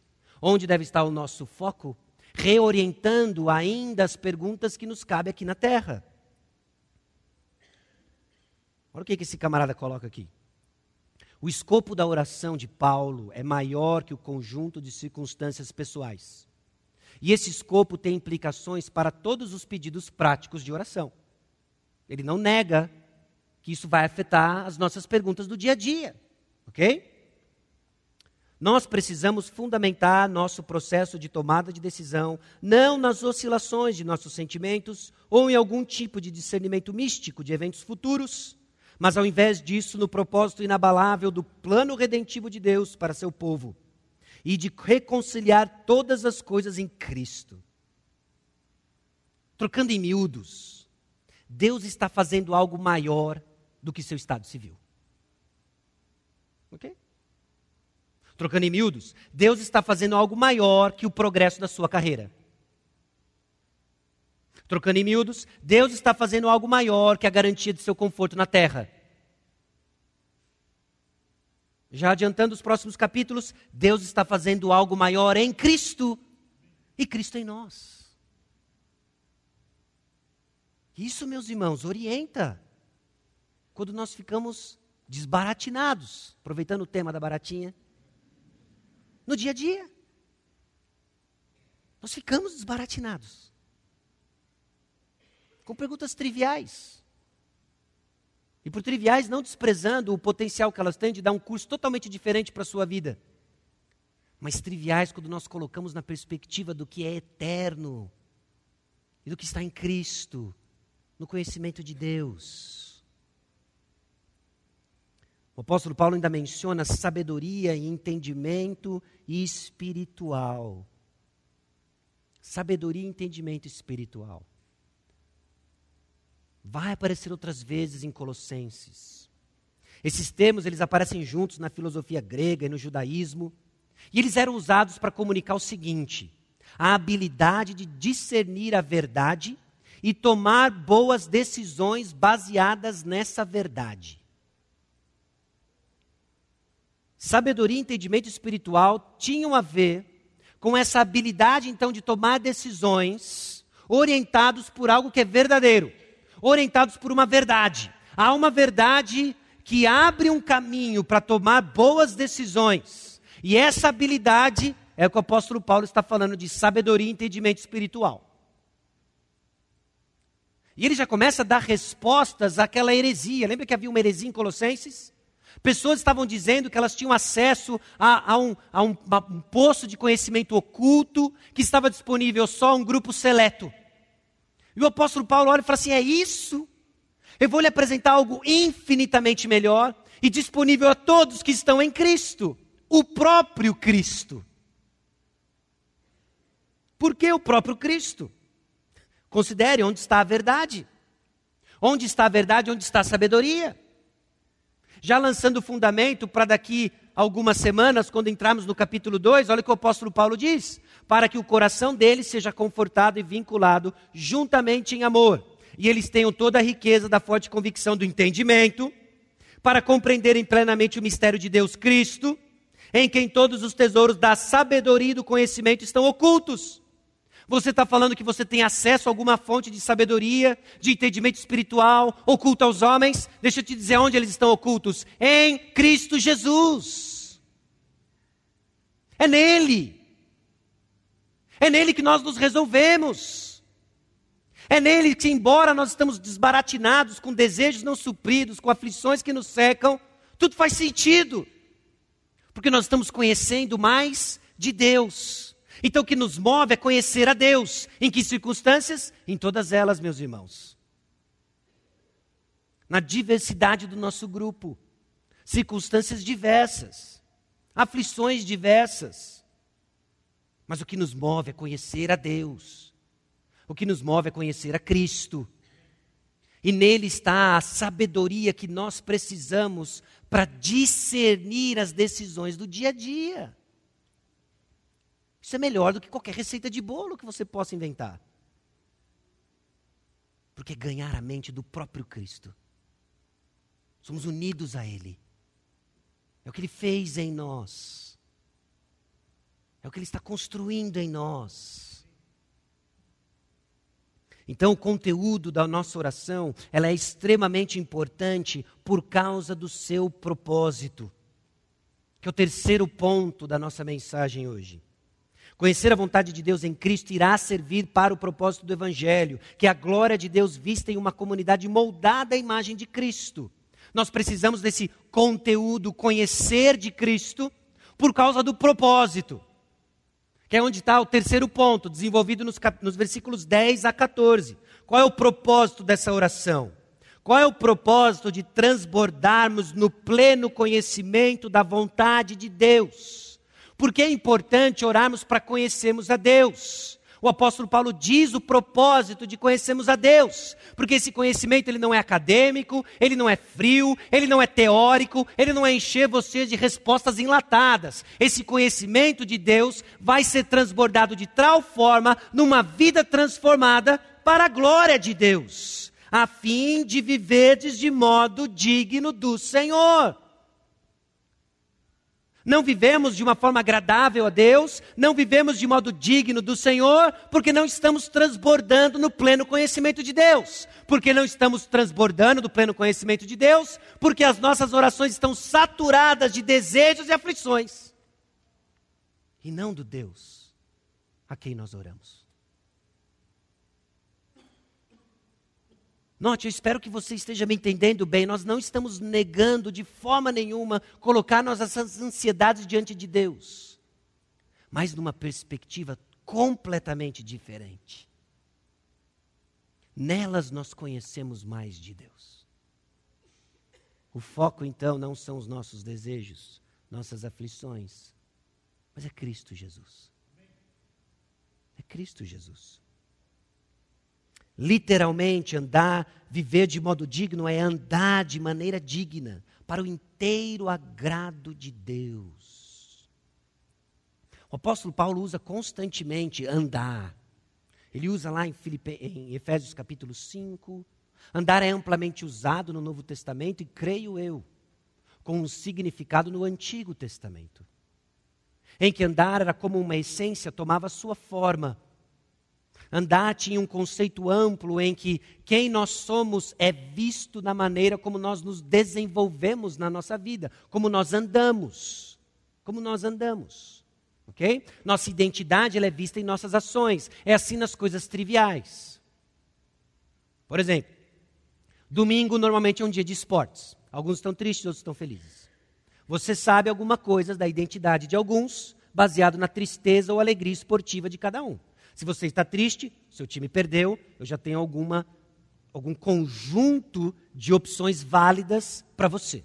onde deve estar o nosso foco, reorientando ainda as perguntas que nos cabem aqui na terra. Olha o que esse camarada coloca aqui. O escopo da oração de Paulo é maior que o conjunto de circunstâncias pessoais. E esse escopo tem implicações para todos os pedidos práticos de oração. Ele não nega que isso vai afetar as nossas perguntas do dia a dia, ok? Nós precisamos fundamentar nosso processo de tomada de decisão não nas oscilações de nossos sentimentos ou em algum tipo de discernimento místico de eventos futuros, mas ao invés disso no propósito inabalável do plano redentivo de Deus para seu povo e de reconciliar todas as coisas em Cristo. Trocando em miúdos, Deus está fazendo algo maior do que seu estado civil. Ok? Trocando em miúdos, Deus está fazendo algo maior que o progresso da sua carreira. Trocando em miúdos, Deus está fazendo algo maior que a garantia de seu conforto na terra. Já adiantando os próximos capítulos, Deus está fazendo algo maior em Cristo e Cristo em nós. Isso, meus irmãos, orienta. Quando nós ficamos desbaratinados, aproveitando o tema da baratinha, no dia a dia. Nós ficamos desbaratinados. Com perguntas triviais. E por triviais, não desprezando o potencial que elas têm de dar um curso totalmente diferente para a sua vida. Mas triviais quando nós colocamos na perspectiva do que é eterno e do que está em Cristo, no conhecimento de Deus. O apóstolo Paulo ainda menciona sabedoria e entendimento espiritual. Sabedoria e entendimento espiritual. Vai aparecer outras vezes em Colossenses. Esses termos eles aparecem juntos na filosofia grega e no judaísmo, e eles eram usados para comunicar o seguinte: a habilidade de discernir a verdade e tomar boas decisões baseadas nessa verdade. Sabedoria e entendimento espiritual tinham a ver com essa habilidade então de tomar decisões orientados por algo que é verdadeiro orientados por uma verdade. Há uma verdade que abre um caminho para tomar boas decisões. E essa habilidade é o que o apóstolo Paulo está falando de sabedoria e entendimento espiritual. E ele já começa a dar respostas àquela heresia. Lembra que havia uma heresia em Colossenses? Pessoas estavam dizendo que elas tinham acesso a, a, um, a, um, a um poço de conhecimento oculto que estava disponível só a um grupo seleto. E o apóstolo Paulo olha e fala assim: é isso? Eu vou lhe apresentar algo infinitamente melhor e disponível a todos que estão em Cristo, o próprio Cristo. Por que o próprio Cristo? Considere onde está a verdade. Onde está a verdade, onde está a sabedoria. Já lançando o fundamento para daqui algumas semanas, quando entrarmos no capítulo 2, olha o que o apóstolo Paulo diz: para que o coração deles seja confortado e vinculado juntamente em amor, e eles tenham toda a riqueza da forte convicção do entendimento, para compreenderem plenamente o mistério de Deus Cristo, em quem todos os tesouros da sabedoria e do conhecimento estão ocultos. Você está falando que você tem acesso a alguma fonte de sabedoria, de entendimento espiritual, oculta aos homens? Deixa eu te dizer onde eles estão ocultos: em Cristo Jesus. É nele. É nele que nós nos resolvemos. É nele que, embora nós estamos desbaratinados, com desejos não supridos, com aflições que nos secam, tudo faz sentido. Porque nós estamos conhecendo mais de Deus. Então o que nos move é conhecer a Deus. Em que circunstâncias? Em todas elas, meus irmãos. Na diversidade do nosso grupo. Circunstâncias diversas. Aflições diversas. Mas o que nos move é conhecer a Deus. O que nos move é conhecer a Cristo. E nele está a sabedoria que nós precisamos para discernir as decisões do dia a dia. Isso é melhor do que qualquer receita de bolo que você possa inventar. Porque é ganhar a mente do próprio Cristo. Somos unidos a Ele. É o que Ele fez em nós. É o que Ele está construindo em nós. Então, o conteúdo da nossa oração, ela é extremamente importante por causa do seu propósito. Que é o terceiro ponto da nossa mensagem hoje. Conhecer a vontade de Deus em Cristo irá servir para o propósito do Evangelho, que é a glória de Deus vista em uma comunidade moldada à imagem de Cristo. Nós precisamos desse conteúdo, conhecer de Cristo, por causa do propósito. Que é onde está o terceiro ponto, desenvolvido nos, cap... nos versículos 10 a 14. Qual é o propósito dessa oração? Qual é o propósito de transbordarmos no pleno conhecimento da vontade de Deus? Porque é importante orarmos para conhecermos a Deus. O apóstolo Paulo diz o propósito de conhecermos a Deus, porque esse conhecimento ele não é acadêmico, ele não é frio, ele não é teórico, ele não é encher você de respostas enlatadas. Esse conhecimento de Deus vai ser transbordado de tal forma numa vida transformada para a glória de Deus, a fim de viverdes de modo digno do Senhor. Não vivemos de uma forma agradável a Deus, não vivemos de modo digno do Senhor, porque não estamos transbordando no pleno conhecimento de Deus. Porque não estamos transbordando no pleno conhecimento de Deus, porque as nossas orações estão saturadas de desejos e aflições. E não do Deus a quem nós oramos. Note, eu espero que você esteja me entendendo bem. Nós não estamos negando de forma nenhuma colocar nossas ansiedades diante de Deus, mas numa perspectiva completamente diferente. Nelas nós conhecemos mais de Deus. O foco então não são os nossos desejos, nossas aflições, mas é Cristo Jesus. É Cristo Jesus. Literalmente, andar, viver de modo digno é andar de maneira digna, para o inteiro agrado de Deus. O apóstolo Paulo usa constantemente andar. Ele usa lá em, Filipe, em Efésios capítulo 5. Andar é amplamente usado no Novo Testamento e creio eu, com um significado no Antigo Testamento. Em que andar era como uma essência, tomava sua forma Andar tinha um conceito amplo em que quem nós somos é visto na maneira como nós nos desenvolvemos na nossa vida, como nós andamos. Como nós andamos. Ok? Nossa identidade é vista em nossas ações. É assim nas coisas triviais. Por exemplo, domingo normalmente é um dia de esportes. Alguns estão tristes, outros estão felizes. Você sabe alguma coisa da identidade de alguns, baseado na tristeza ou alegria esportiva de cada um. Se você está triste, seu time perdeu, eu já tenho alguma, algum conjunto de opções válidas para você.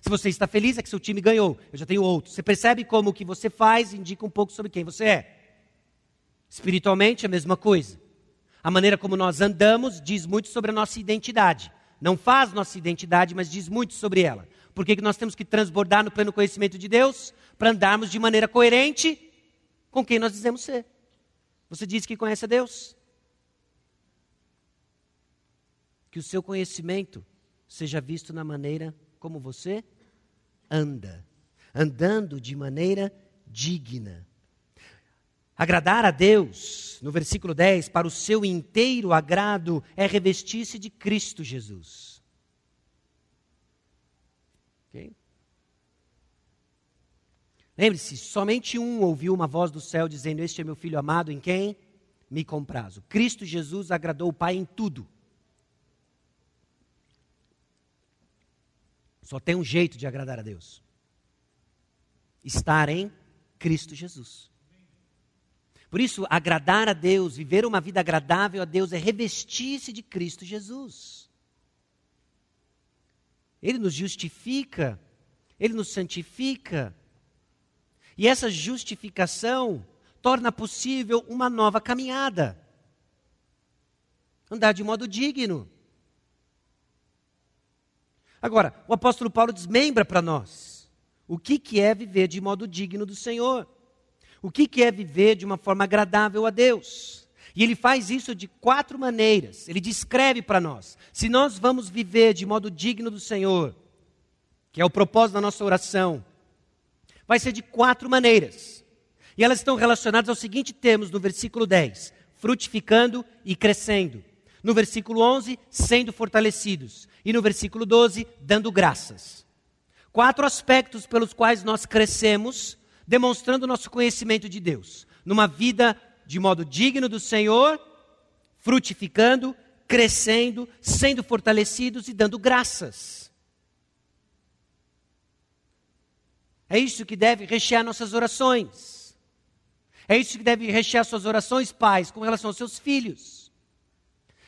Se você está feliz, é que seu time ganhou, eu já tenho outro. Você percebe como o que você faz indica um pouco sobre quem você é. Espiritualmente, a mesma coisa. A maneira como nós andamos diz muito sobre a nossa identidade. Não faz nossa identidade, mas diz muito sobre ela. Por que, que nós temos que transbordar no pleno conhecimento de Deus? Para andarmos de maneira coerente com quem nós dizemos ser. Você diz que conhece a Deus? Que o seu conhecimento seja visto na maneira como você anda, andando de maneira digna. Agradar a Deus, no versículo 10, para o seu inteiro agrado, é revestir-se de Cristo Jesus. Okay? Lembre-se, somente um ouviu uma voz do céu dizendo: Este é meu filho amado, em quem me comprazo. Cristo Jesus agradou o Pai em tudo. Só tem um jeito de agradar a Deus: estar em Cristo Jesus. Por isso, agradar a Deus, viver uma vida agradável a Deus, é revestir-se de Cristo Jesus. Ele nos justifica, ele nos santifica. E essa justificação torna possível uma nova caminhada. Andar de modo digno. Agora, o apóstolo Paulo desmembra para nós o que, que é viver de modo digno do Senhor. O que, que é viver de uma forma agradável a Deus? E ele faz isso de quatro maneiras. Ele descreve para nós. Se nós vamos viver de modo digno do Senhor, que é o propósito da nossa oração, vai ser de quatro maneiras. E elas estão relacionadas ao seguinte termos no versículo 10: frutificando e crescendo. No versículo 11, sendo fortalecidos. E no versículo 12, dando graças. Quatro aspectos pelos quais nós crescemos demonstrando nosso conhecimento de Deus, numa vida de modo digno do Senhor, frutificando, crescendo, sendo fortalecidos e dando graças. É isso que deve rechear nossas orações. É isso que deve rechear suas orações, pais, com relação aos seus filhos.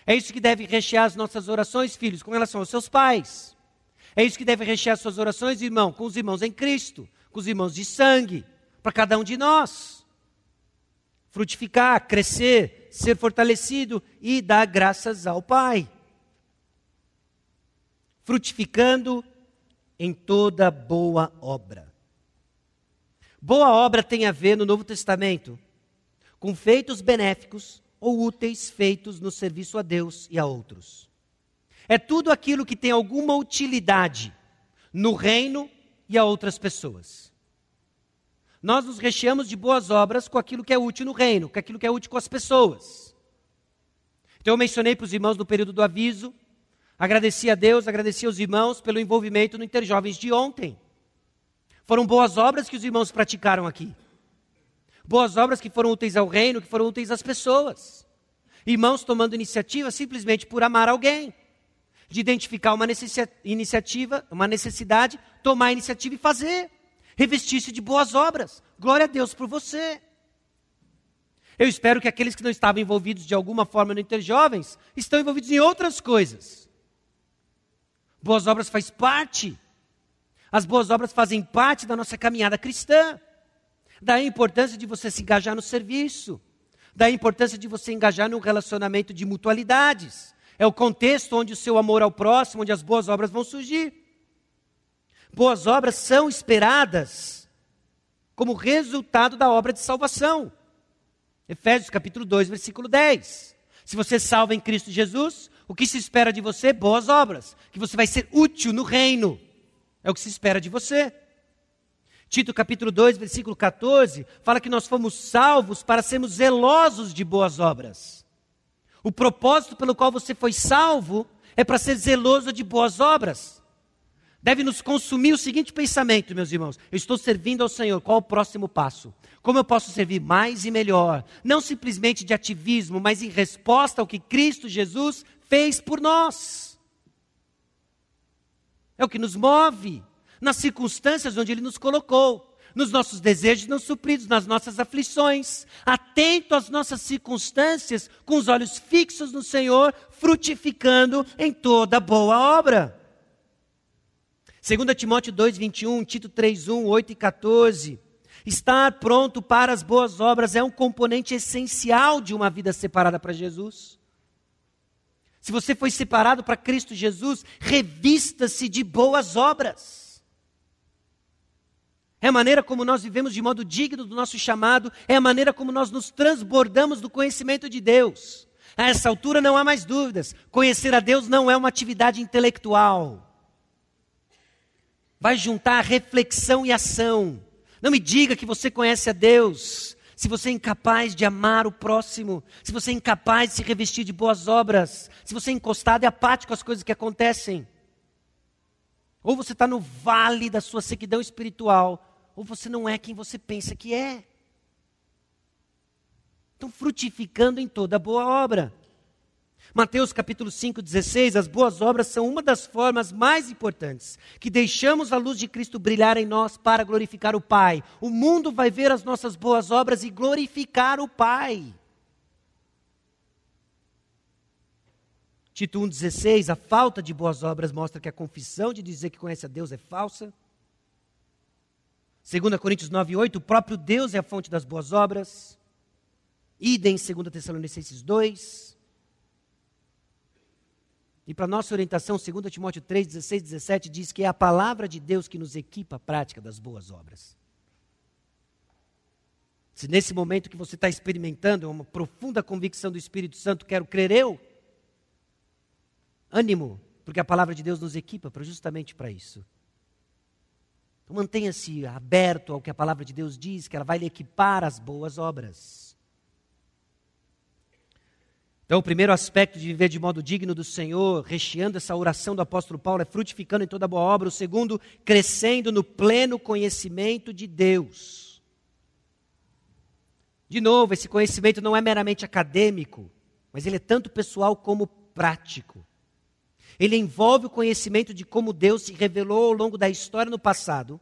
É isso que deve rechear as nossas orações, filhos, com relação aos seus pais. É isso que deve rechear suas orações, irmão, com os irmãos em Cristo com os irmãos de sangue, para cada um de nós. Frutificar, crescer, ser fortalecido e dar graças ao Pai. Frutificando em toda boa obra. Boa obra tem a ver no Novo Testamento com feitos benéficos ou úteis feitos no serviço a Deus e a outros. É tudo aquilo que tem alguma utilidade no reino e a outras pessoas. Nós nos recheamos de boas obras com aquilo que é útil no reino, com aquilo que é útil com as pessoas. Então eu mencionei para os irmãos no período do aviso, agradeci a Deus, agradeci aos irmãos pelo envolvimento no Interjovens de ontem. Foram boas obras que os irmãos praticaram aqui. Boas obras que foram úteis ao reino, que foram úteis às pessoas. Irmãos tomando iniciativa simplesmente por amar alguém de identificar uma iniciativa, uma necessidade, tomar a iniciativa e fazer. Revestir-se de boas obras. Glória a Deus por você. Eu espero que aqueles que não estavam envolvidos de alguma forma no Interjovens estão envolvidos em outras coisas. Boas obras faz parte. As boas obras fazem parte da nossa caminhada cristã. Daí a importância de você se engajar no serviço. Daí a importância de você engajar num relacionamento de mutualidades. É o contexto onde o seu amor ao próximo, onde as boas obras vão surgir. Boas obras são esperadas como resultado da obra de salvação. Efésios capítulo 2, versículo 10. Se você é salva em Cristo Jesus, o que se espera de você? Boas obras. Que você vai ser útil no reino. É o que se espera de você. Tito capítulo 2, versículo 14, fala que nós fomos salvos para sermos zelosos de boas obras. O propósito pelo qual você foi salvo é para ser zeloso de boas obras. Deve nos consumir o seguinte pensamento, meus irmãos: eu estou servindo ao Senhor, qual o próximo passo? Como eu posso servir mais e melhor? Não simplesmente de ativismo, mas em resposta ao que Cristo Jesus fez por nós. É o que nos move nas circunstâncias onde Ele nos colocou nos nossos desejos não supridos, nas nossas aflições, atento às nossas circunstâncias, com os olhos fixos no Senhor, frutificando em toda boa obra. 2 Timóteo 2, 21, Tito 3, 1, 8 e 14. Estar pronto para as boas obras é um componente essencial de uma vida separada para Jesus. Se você foi separado para Cristo Jesus, revista-se de boas obras. É a maneira como nós vivemos de modo digno do nosso chamado, é a maneira como nós nos transbordamos do conhecimento de Deus. A essa altura não há mais dúvidas. Conhecer a Deus não é uma atividade intelectual. Vai juntar reflexão e ação. Não me diga que você conhece a Deus se você é incapaz de amar o próximo, se você é incapaz de se revestir de boas obras, se você é encostado e apático às coisas que acontecem. Ou você está no vale da sua sequidão espiritual, ou você não é quem você pensa que é. Estão frutificando em toda boa obra. Mateus capítulo 5, 16, as boas obras são uma das formas mais importantes que deixamos a luz de Cristo brilhar em nós para glorificar o Pai. O mundo vai ver as nossas boas obras e glorificar o Pai. Tito 1,16, a falta de boas obras mostra que a confissão de dizer que conhece a Deus é falsa. 2 Coríntios 9,8, o próprio Deus é a fonte das boas obras. Idem 2 Tessalonicenses 2. E para nossa orientação, 2 Timóteo 3, 16, 17, diz que é a palavra de Deus que nos equipa a prática das boas obras. Se nesse momento que você está experimentando uma profunda convicção do Espírito Santo, quero crer eu, ânimo, porque a palavra de Deus nos equipa justamente para isso. Então mantenha-se aberto ao que a palavra de Deus diz, que ela vai lhe equipar as boas obras. Então, o primeiro aspecto de viver de modo digno do Senhor, recheando essa oração do apóstolo Paulo, é frutificando em toda boa obra. O segundo, crescendo no pleno conhecimento de Deus. De novo, esse conhecimento não é meramente acadêmico, mas ele é tanto pessoal como prático. Ele envolve o conhecimento de como Deus se revelou ao longo da história no passado,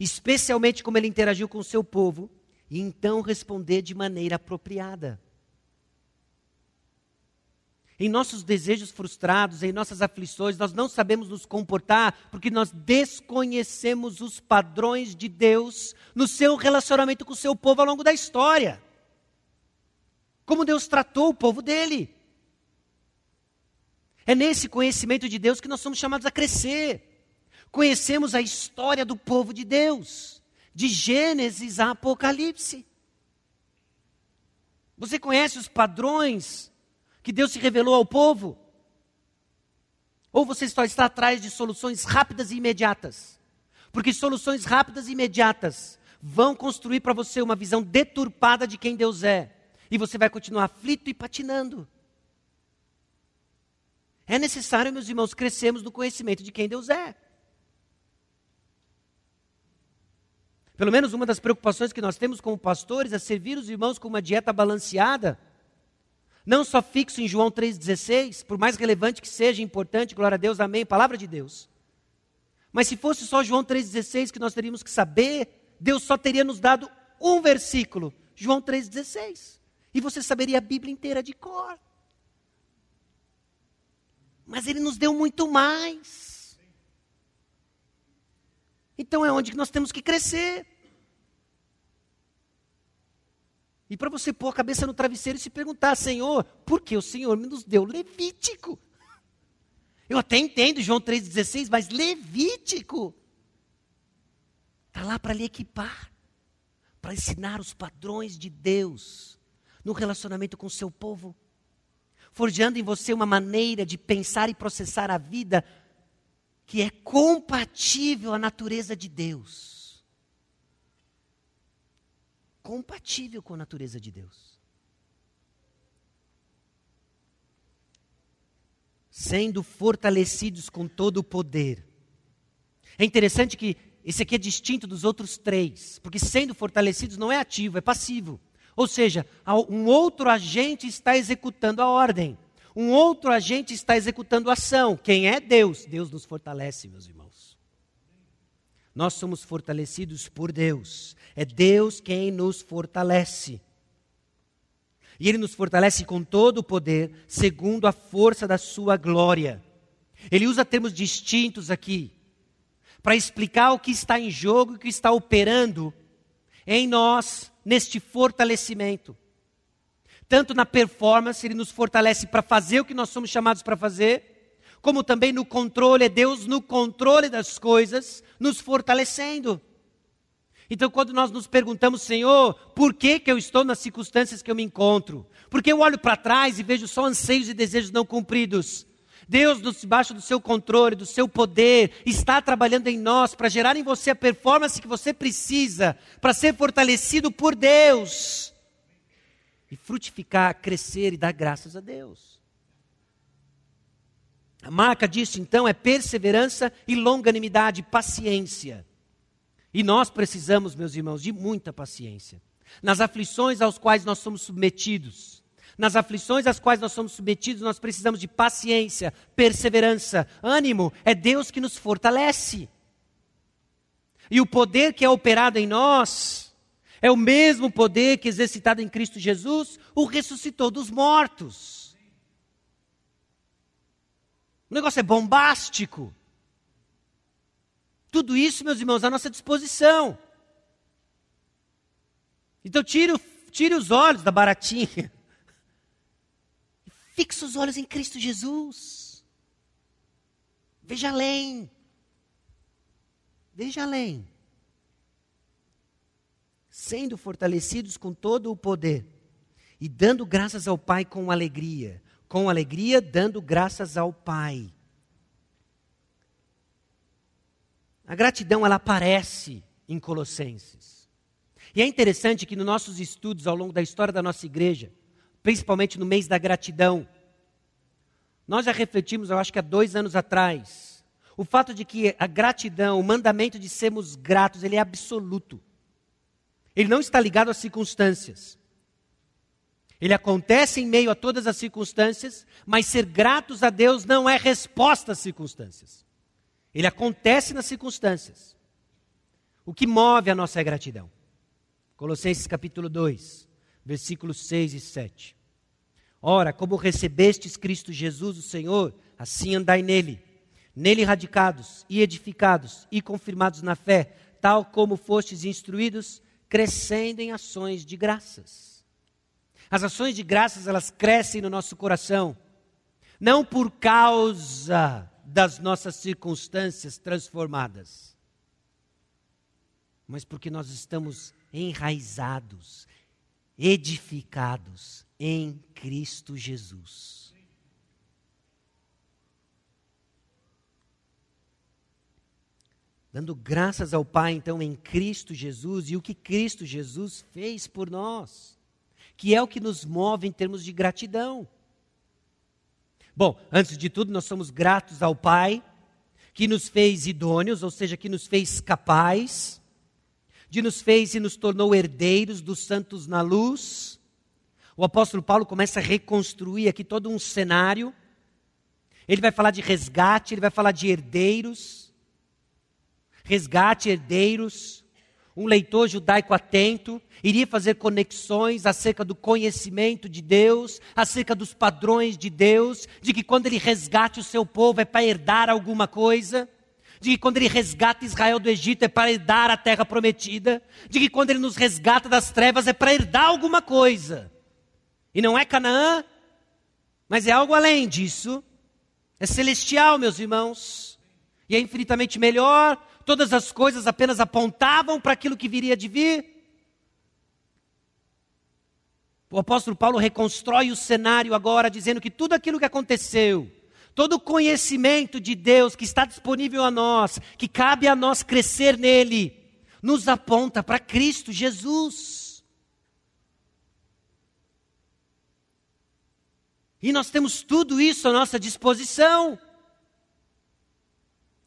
especialmente como ele interagiu com o seu povo, e então responder de maneira apropriada. Em nossos desejos frustrados, em nossas aflições, nós não sabemos nos comportar porque nós desconhecemos os padrões de Deus no seu relacionamento com o seu povo ao longo da história. Como Deus tratou o povo dele. É nesse conhecimento de Deus que nós somos chamados a crescer. Conhecemos a história do povo de Deus, de Gênesis a Apocalipse. Você conhece os padrões que Deus se revelou ao povo? Ou você só está atrás de soluções rápidas e imediatas? Porque soluções rápidas e imediatas vão construir para você uma visão deturpada de quem Deus é. E você vai continuar aflito e patinando. É necessário, meus irmãos, crescermos no conhecimento de quem Deus é. Pelo menos uma das preocupações que nós temos como pastores é servir os irmãos com uma dieta balanceada não só fixo em João 3,16, por mais relevante que seja, importante, glória a Deus, amém, palavra de Deus. Mas se fosse só João 3,16 que nós teríamos que saber, Deus só teria nos dado um versículo, João 3,16. E você saberia a Bíblia inteira de cor. Mas Ele nos deu muito mais. Então é onde nós temos que crescer. E para você pôr a cabeça no travesseiro e se perguntar, Senhor, por que o Senhor me nos deu Levítico? Eu até entendo João 3,16, mas Levítico está lá para lhe equipar, para ensinar os padrões de Deus no relacionamento com o seu povo, forjando em você uma maneira de pensar e processar a vida que é compatível à natureza de Deus compatível com a natureza de Deus. Sendo fortalecidos com todo o poder. É interessante que esse aqui é distinto dos outros três, porque sendo fortalecidos não é ativo, é passivo. Ou seja, um outro agente está executando a ordem. Um outro agente está executando a ação. Quem é Deus? Deus nos fortalece, meus irmãos. Nós somos fortalecidos por Deus. É Deus quem nos fortalece. E Ele nos fortalece com todo o poder, segundo a força da Sua glória. Ele usa termos distintos aqui, para explicar o que está em jogo e o que está operando em nós, neste fortalecimento. Tanto na performance, Ele nos fortalece para fazer o que nós somos chamados para fazer, como também no controle, é Deus no controle das coisas, nos fortalecendo. Então, quando nós nos perguntamos, Senhor, por que, que eu estou nas circunstâncias que eu me encontro? Porque eu olho para trás e vejo só anseios e desejos não cumpridos. Deus, debaixo do seu controle, do seu poder, está trabalhando em nós para gerar em você a performance que você precisa para ser fortalecido por Deus e frutificar, crescer e dar graças a Deus. A marca disso, então, é perseverança e longanimidade, paciência. E nós precisamos, meus irmãos, de muita paciência. Nas aflições aos quais nós somos submetidos, nas aflições às quais nós somos submetidos, nós precisamos de paciência, perseverança, ânimo. É Deus que nos fortalece. E o poder que é operado em nós é o mesmo poder que exercitado em Cristo Jesus o ressuscitou dos mortos. O negócio é bombástico. Tudo isso, meus irmãos, à nossa disposição. Então tire, tire os olhos da baratinha. Fixe os olhos em Cristo Jesus. Veja além. Veja além. Sendo fortalecidos com todo o poder e dando graças ao Pai com alegria. Com alegria, dando graças ao Pai. A gratidão, ela aparece em Colossenses. E é interessante que nos nossos estudos ao longo da história da nossa igreja, principalmente no mês da gratidão, nós já refletimos, eu acho que há dois anos atrás, o fato de que a gratidão, o mandamento de sermos gratos, ele é absoluto. Ele não está ligado às circunstâncias. Ele acontece em meio a todas as circunstâncias, mas ser gratos a Deus não é resposta às circunstâncias. Ele acontece nas circunstâncias. O que move a nossa gratidão? Colossenses capítulo 2, versículos 6 e 7. Ora, como recebestes Cristo Jesus, o Senhor, assim andai nele, nele radicados e edificados e confirmados na fé, tal como fostes instruídos, crescendo em ações de graças. As ações de graças, elas crescem no nosso coração, não por causa das nossas circunstâncias transformadas, mas porque nós estamos enraizados, edificados em Cristo Jesus. Dando graças ao Pai, então, em Cristo Jesus e o que Cristo Jesus fez por nós, que é o que nos move em termos de gratidão. Bom, antes de tudo, nós somos gratos ao Pai, que nos fez idôneos, ou seja, que nos fez capazes, de nos fez e nos tornou herdeiros dos santos na luz. O apóstolo Paulo começa a reconstruir aqui todo um cenário. Ele vai falar de resgate, ele vai falar de herdeiros. Resgate, herdeiros um leitor judaico atento, iria fazer conexões acerca do conhecimento de Deus, acerca dos padrões de Deus, de que quando ele resgate o seu povo é para herdar alguma coisa, de que quando ele resgata Israel do Egito é para herdar a terra prometida, de que quando ele nos resgata das trevas é para herdar alguma coisa. E não é Canaã, mas é algo além disso. É celestial, meus irmãos. E é infinitamente melhor, todas as coisas apenas apontavam para aquilo que viria de vir. O apóstolo Paulo reconstrói o cenário agora, dizendo que tudo aquilo que aconteceu, todo o conhecimento de Deus que está disponível a nós, que cabe a nós crescer nele, nos aponta para Cristo Jesus. E nós temos tudo isso à nossa disposição.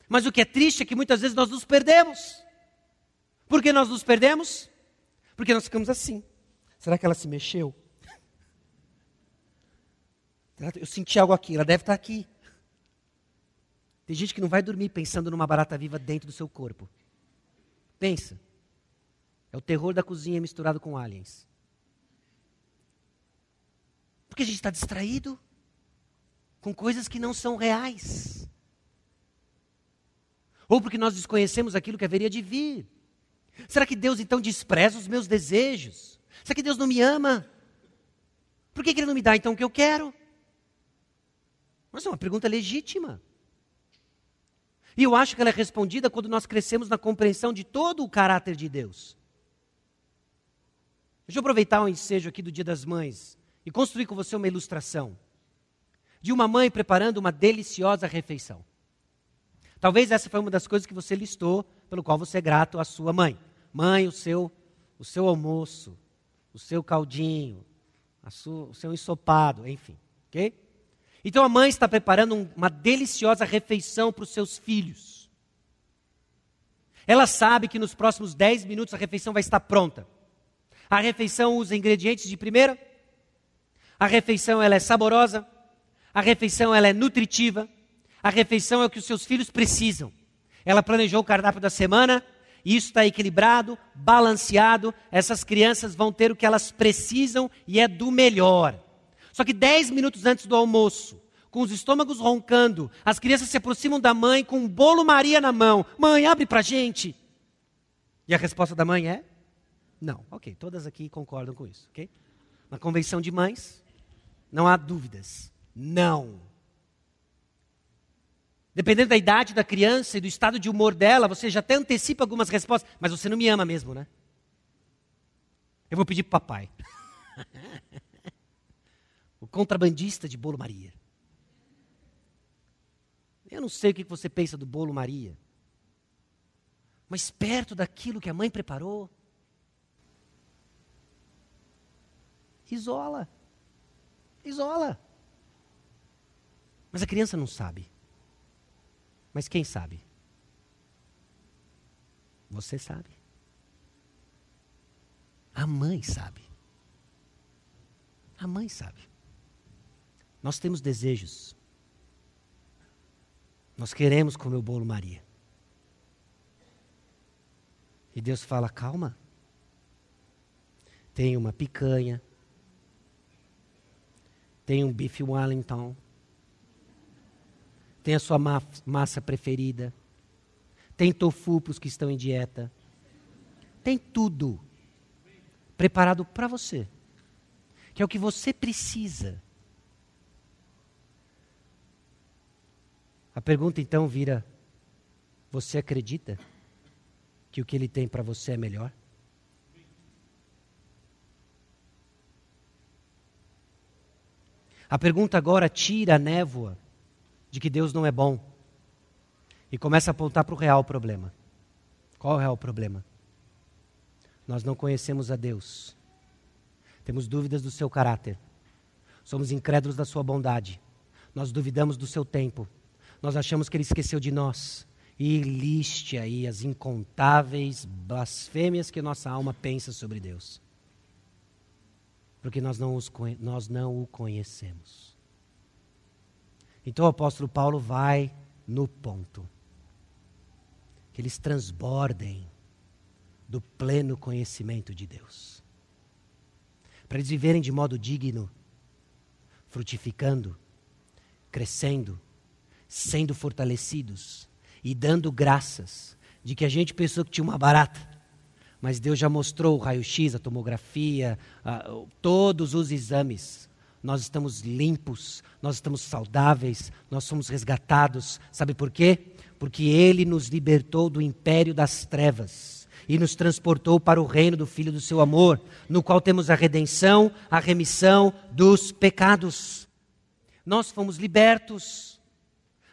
Mas o que é triste é que muitas vezes nós nos perdemos. Por que nós nos perdemos? Porque nós ficamos assim. Será que ela se mexeu? Eu senti algo aqui, ela deve estar aqui. Tem gente que não vai dormir pensando numa barata viva dentro do seu corpo. Pensa. É o terror da cozinha misturado com aliens. Porque a gente está distraído com coisas que não são reais. Ou porque nós desconhecemos aquilo que haveria de vir? Será que Deus então despreza os meus desejos? Será que Deus não me ama? Por que, que Ele não me dá então o que eu quero? Mas é uma pergunta legítima. E eu acho que ela é respondida quando nós crescemos na compreensão de todo o caráter de Deus. Deixa eu aproveitar o ensejo aqui do Dia das Mães e construir com você uma ilustração de uma mãe preparando uma deliciosa refeição. Talvez essa foi uma das coisas que você listou, pelo qual você é grato à sua mãe. Mãe, o seu, o seu almoço, o seu caldinho, sua, o seu ensopado, enfim. ok? Então a mãe está preparando uma deliciosa refeição para os seus filhos. Ela sabe que nos próximos 10 minutos a refeição vai estar pronta. A refeição usa ingredientes de primeira. A refeição ela é saborosa. A refeição ela é nutritiva. A refeição é o que os seus filhos precisam. Ela planejou o cardápio da semana. Isso está equilibrado, balanceado. Essas crianças vão ter o que elas precisam e é do melhor. Só que 10 minutos antes do almoço, com os estômagos roncando, as crianças se aproximam da mãe com um bolo Maria na mão. Mãe, abre para gente. E a resposta da mãe é: não. Ok, todas aqui concordam com isso, ok? Na convenção de mães, não há dúvidas. Não. Dependendo da idade da criança e do estado de humor dela, você já até antecipa algumas respostas. Mas você não me ama mesmo, né? Eu vou pedir para papai. o contrabandista de bolo Maria. Eu não sei o que você pensa do bolo Maria, mas perto daquilo que a mãe preparou, isola. Isola. Mas a criança não sabe. Mas quem sabe? Você sabe. A mãe sabe. A mãe sabe. Nós temos desejos. Nós queremos comer o bolo Maria. E Deus fala: calma. Tem uma picanha. Tem um bife Wellington. Tem a sua ma massa preferida. Tem tofu para os que estão em dieta. Tem tudo preparado para você. Que é o que você precisa. A pergunta então vira: você acredita que o que ele tem para você é melhor? A pergunta agora tira a névoa de que Deus não é bom e começa a apontar para o real problema. Qual é o real problema? Nós não conhecemos a Deus. Temos dúvidas do seu caráter. Somos incrédulos da sua bondade. Nós duvidamos do seu tempo nós achamos que ele esqueceu de nós. E liste aí as incontáveis blasfêmias que nossa alma pensa sobre Deus. Porque nós não, os, nós não o conhecemos. Então o apóstolo Paulo vai no ponto. Que eles transbordem do pleno conhecimento de Deus. Para eles viverem de modo digno, frutificando, crescendo, sendo fortalecidos e dando graças de que a gente pensou que tinha uma barata, mas Deus já mostrou o raio-x, a tomografia, a, todos os exames. Nós estamos limpos, nós estamos saudáveis, nós somos resgatados. Sabe por quê? Porque Ele nos libertou do império das trevas e nos transportou para o reino do Filho do seu amor, no qual temos a redenção, a remissão dos pecados. Nós fomos libertos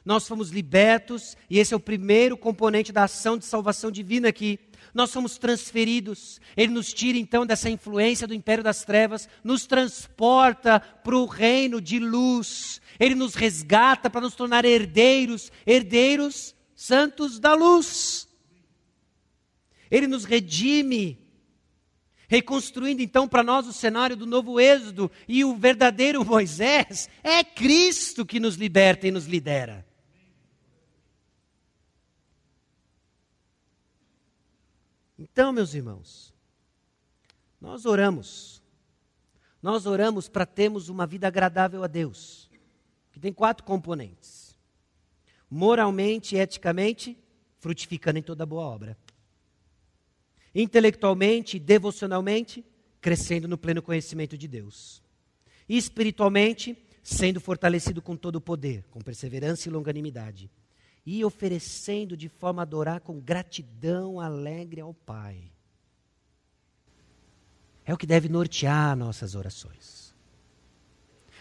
nós fomos libertos, e esse é o primeiro componente da ação de salvação divina aqui. Nós somos transferidos. Ele nos tira então dessa influência do império das trevas, nos transporta para o reino de luz. Ele nos resgata para nos tornar herdeiros, herdeiros santos da luz. Ele nos redime, reconstruindo então para nós o cenário do novo Êxodo, e o verdadeiro Moisés é Cristo que nos liberta e nos lidera. Então, meus irmãos, nós oramos. Nós oramos para termos uma vida agradável a Deus, que tem quatro componentes: moralmente, eticamente, frutificando em toda boa obra. Intelectualmente, devocionalmente, crescendo no pleno conhecimento de Deus. E espiritualmente, sendo fortalecido com todo o poder, com perseverança e longanimidade e oferecendo de forma a adorar com gratidão alegre ao Pai. É o que deve nortear nossas orações.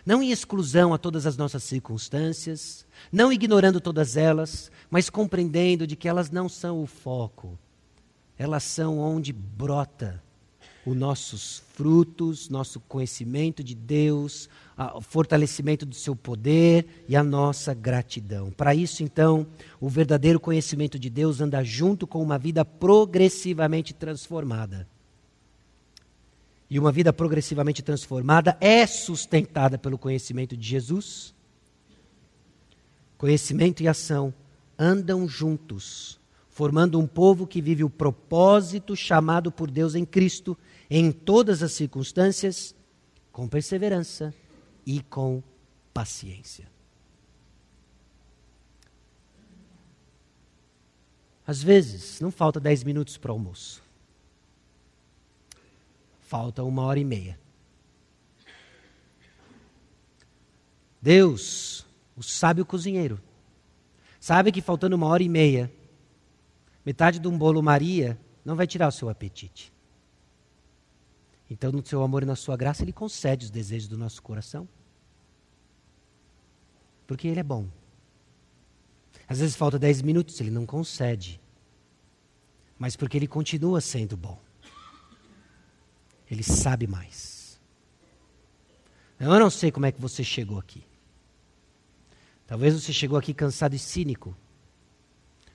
Não em exclusão a todas as nossas circunstâncias, não ignorando todas elas, mas compreendendo de que elas não são o foco. Elas são onde brota os nossos frutos, nosso conhecimento de Deus, o fortalecimento do seu poder e a nossa gratidão. Para isso, então, o verdadeiro conhecimento de Deus anda junto com uma vida progressivamente transformada. E uma vida progressivamente transformada é sustentada pelo conhecimento de Jesus. Conhecimento e ação andam juntos, formando um povo que vive o propósito chamado por Deus em Cristo em todas as circunstâncias, com perseverança e com paciência. Às vezes, não falta dez minutos para o almoço. Falta uma hora e meia. Deus, o sábio cozinheiro, sabe que faltando uma hora e meia, metade de um bolo Maria não vai tirar o seu apetite. Então, no seu amor e na sua graça, Ele concede os desejos do nosso coração. Porque Ele é bom. Às vezes falta dez minutos, Ele não concede. Mas porque Ele continua sendo bom. Ele sabe mais. Eu não sei como é que você chegou aqui. Talvez você chegou aqui cansado e cínico.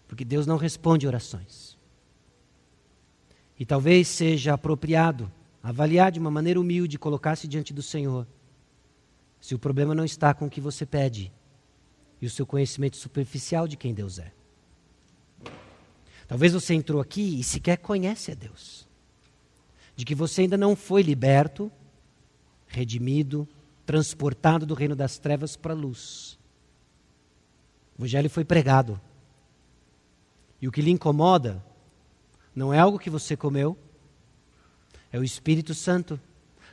Porque Deus não responde orações. E talvez seja apropriado avaliar de uma maneira humilde, colocar-se diante do Senhor. Se o problema não está com o que você pede e o seu conhecimento superficial de quem Deus é. Talvez você entrou aqui e sequer conhece a Deus. De que você ainda não foi liberto, redimido, transportado do reino das trevas para a luz. O Evangelho foi pregado. E o que lhe incomoda não é algo que você comeu, é o Espírito Santo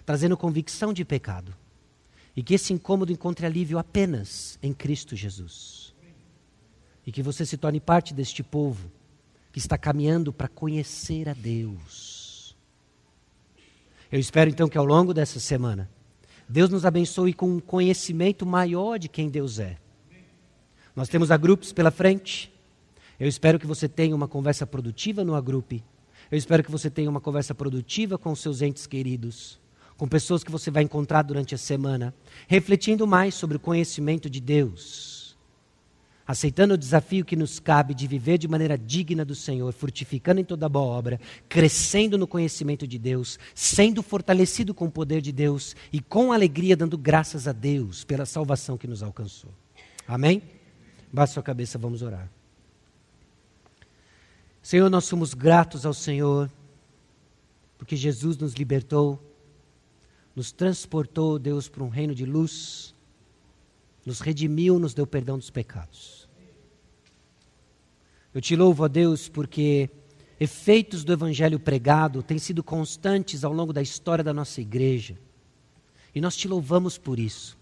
trazendo convicção de pecado. E que esse incômodo encontre alívio apenas em Cristo Jesus. E que você se torne parte deste povo que está caminhando para conhecer a Deus. Eu espero então que ao longo dessa semana, Deus nos abençoe com um conhecimento maior de quem Deus é. Nós temos agrupos pela frente. Eu espero que você tenha uma conversa produtiva no agrupe eu espero que você tenha uma conversa produtiva com seus entes queridos, com pessoas que você vai encontrar durante a semana, refletindo mais sobre o conhecimento de Deus, aceitando o desafio que nos cabe de viver de maneira digna do Senhor, frutificando em toda boa obra, crescendo no conhecimento de Deus, sendo fortalecido com o poder de Deus e com alegria dando graças a Deus pela salvação que nos alcançou. Amém? Baixe sua cabeça, vamos orar. Senhor, nós somos gratos ao Senhor, porque Jesus nos libertou, nos transportou, Deus, para um reino de luz, nos redimiu, nos deu perdão dos pecados. Eu te louvo a Deus porque efeitos do evangelho pregado têm sido constantes ao longo da história da nossa igreja. E nós te louvamos por isso.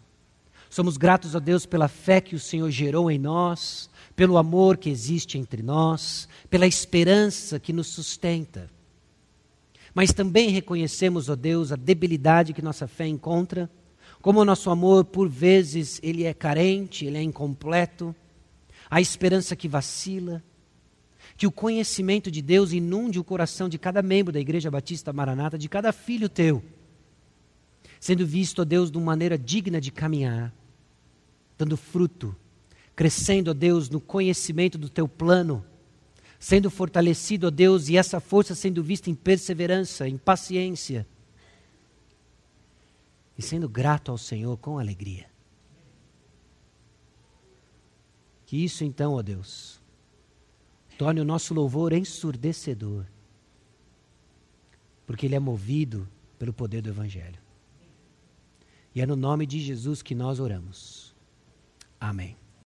Somos gratos a Deus pela fé que o Senhor gerou em nós, pelo amor que existe entre nós, pela esperança que nos sustenta. Mas também reconhecemos, ó Deus, a debilidade que nossa fé encontra, como o nosso amor, por vezes, ele é carente, ele é incompleto, a esperança que vacila, que o conhecimento de Deus inunde o coração de cada membro da Igreja Batista Maranata, de cada filho teu, sendo visto, ó Deus, de uma maneira digna de caminhar, dando fruto crescendo, ó Deus, no conhecimento do teu plano, sendo fortalecido, ó Deus, e essa força sendo vista em perseverança, em paciência, e sendo grato ao Senhor com alegria. Que isso então, ó Deus, torne o nosso louvor ensurdecedor, porque ele é movido pelo poder do Evangelho. E é no nome de Jesus que nós oramos. Amém.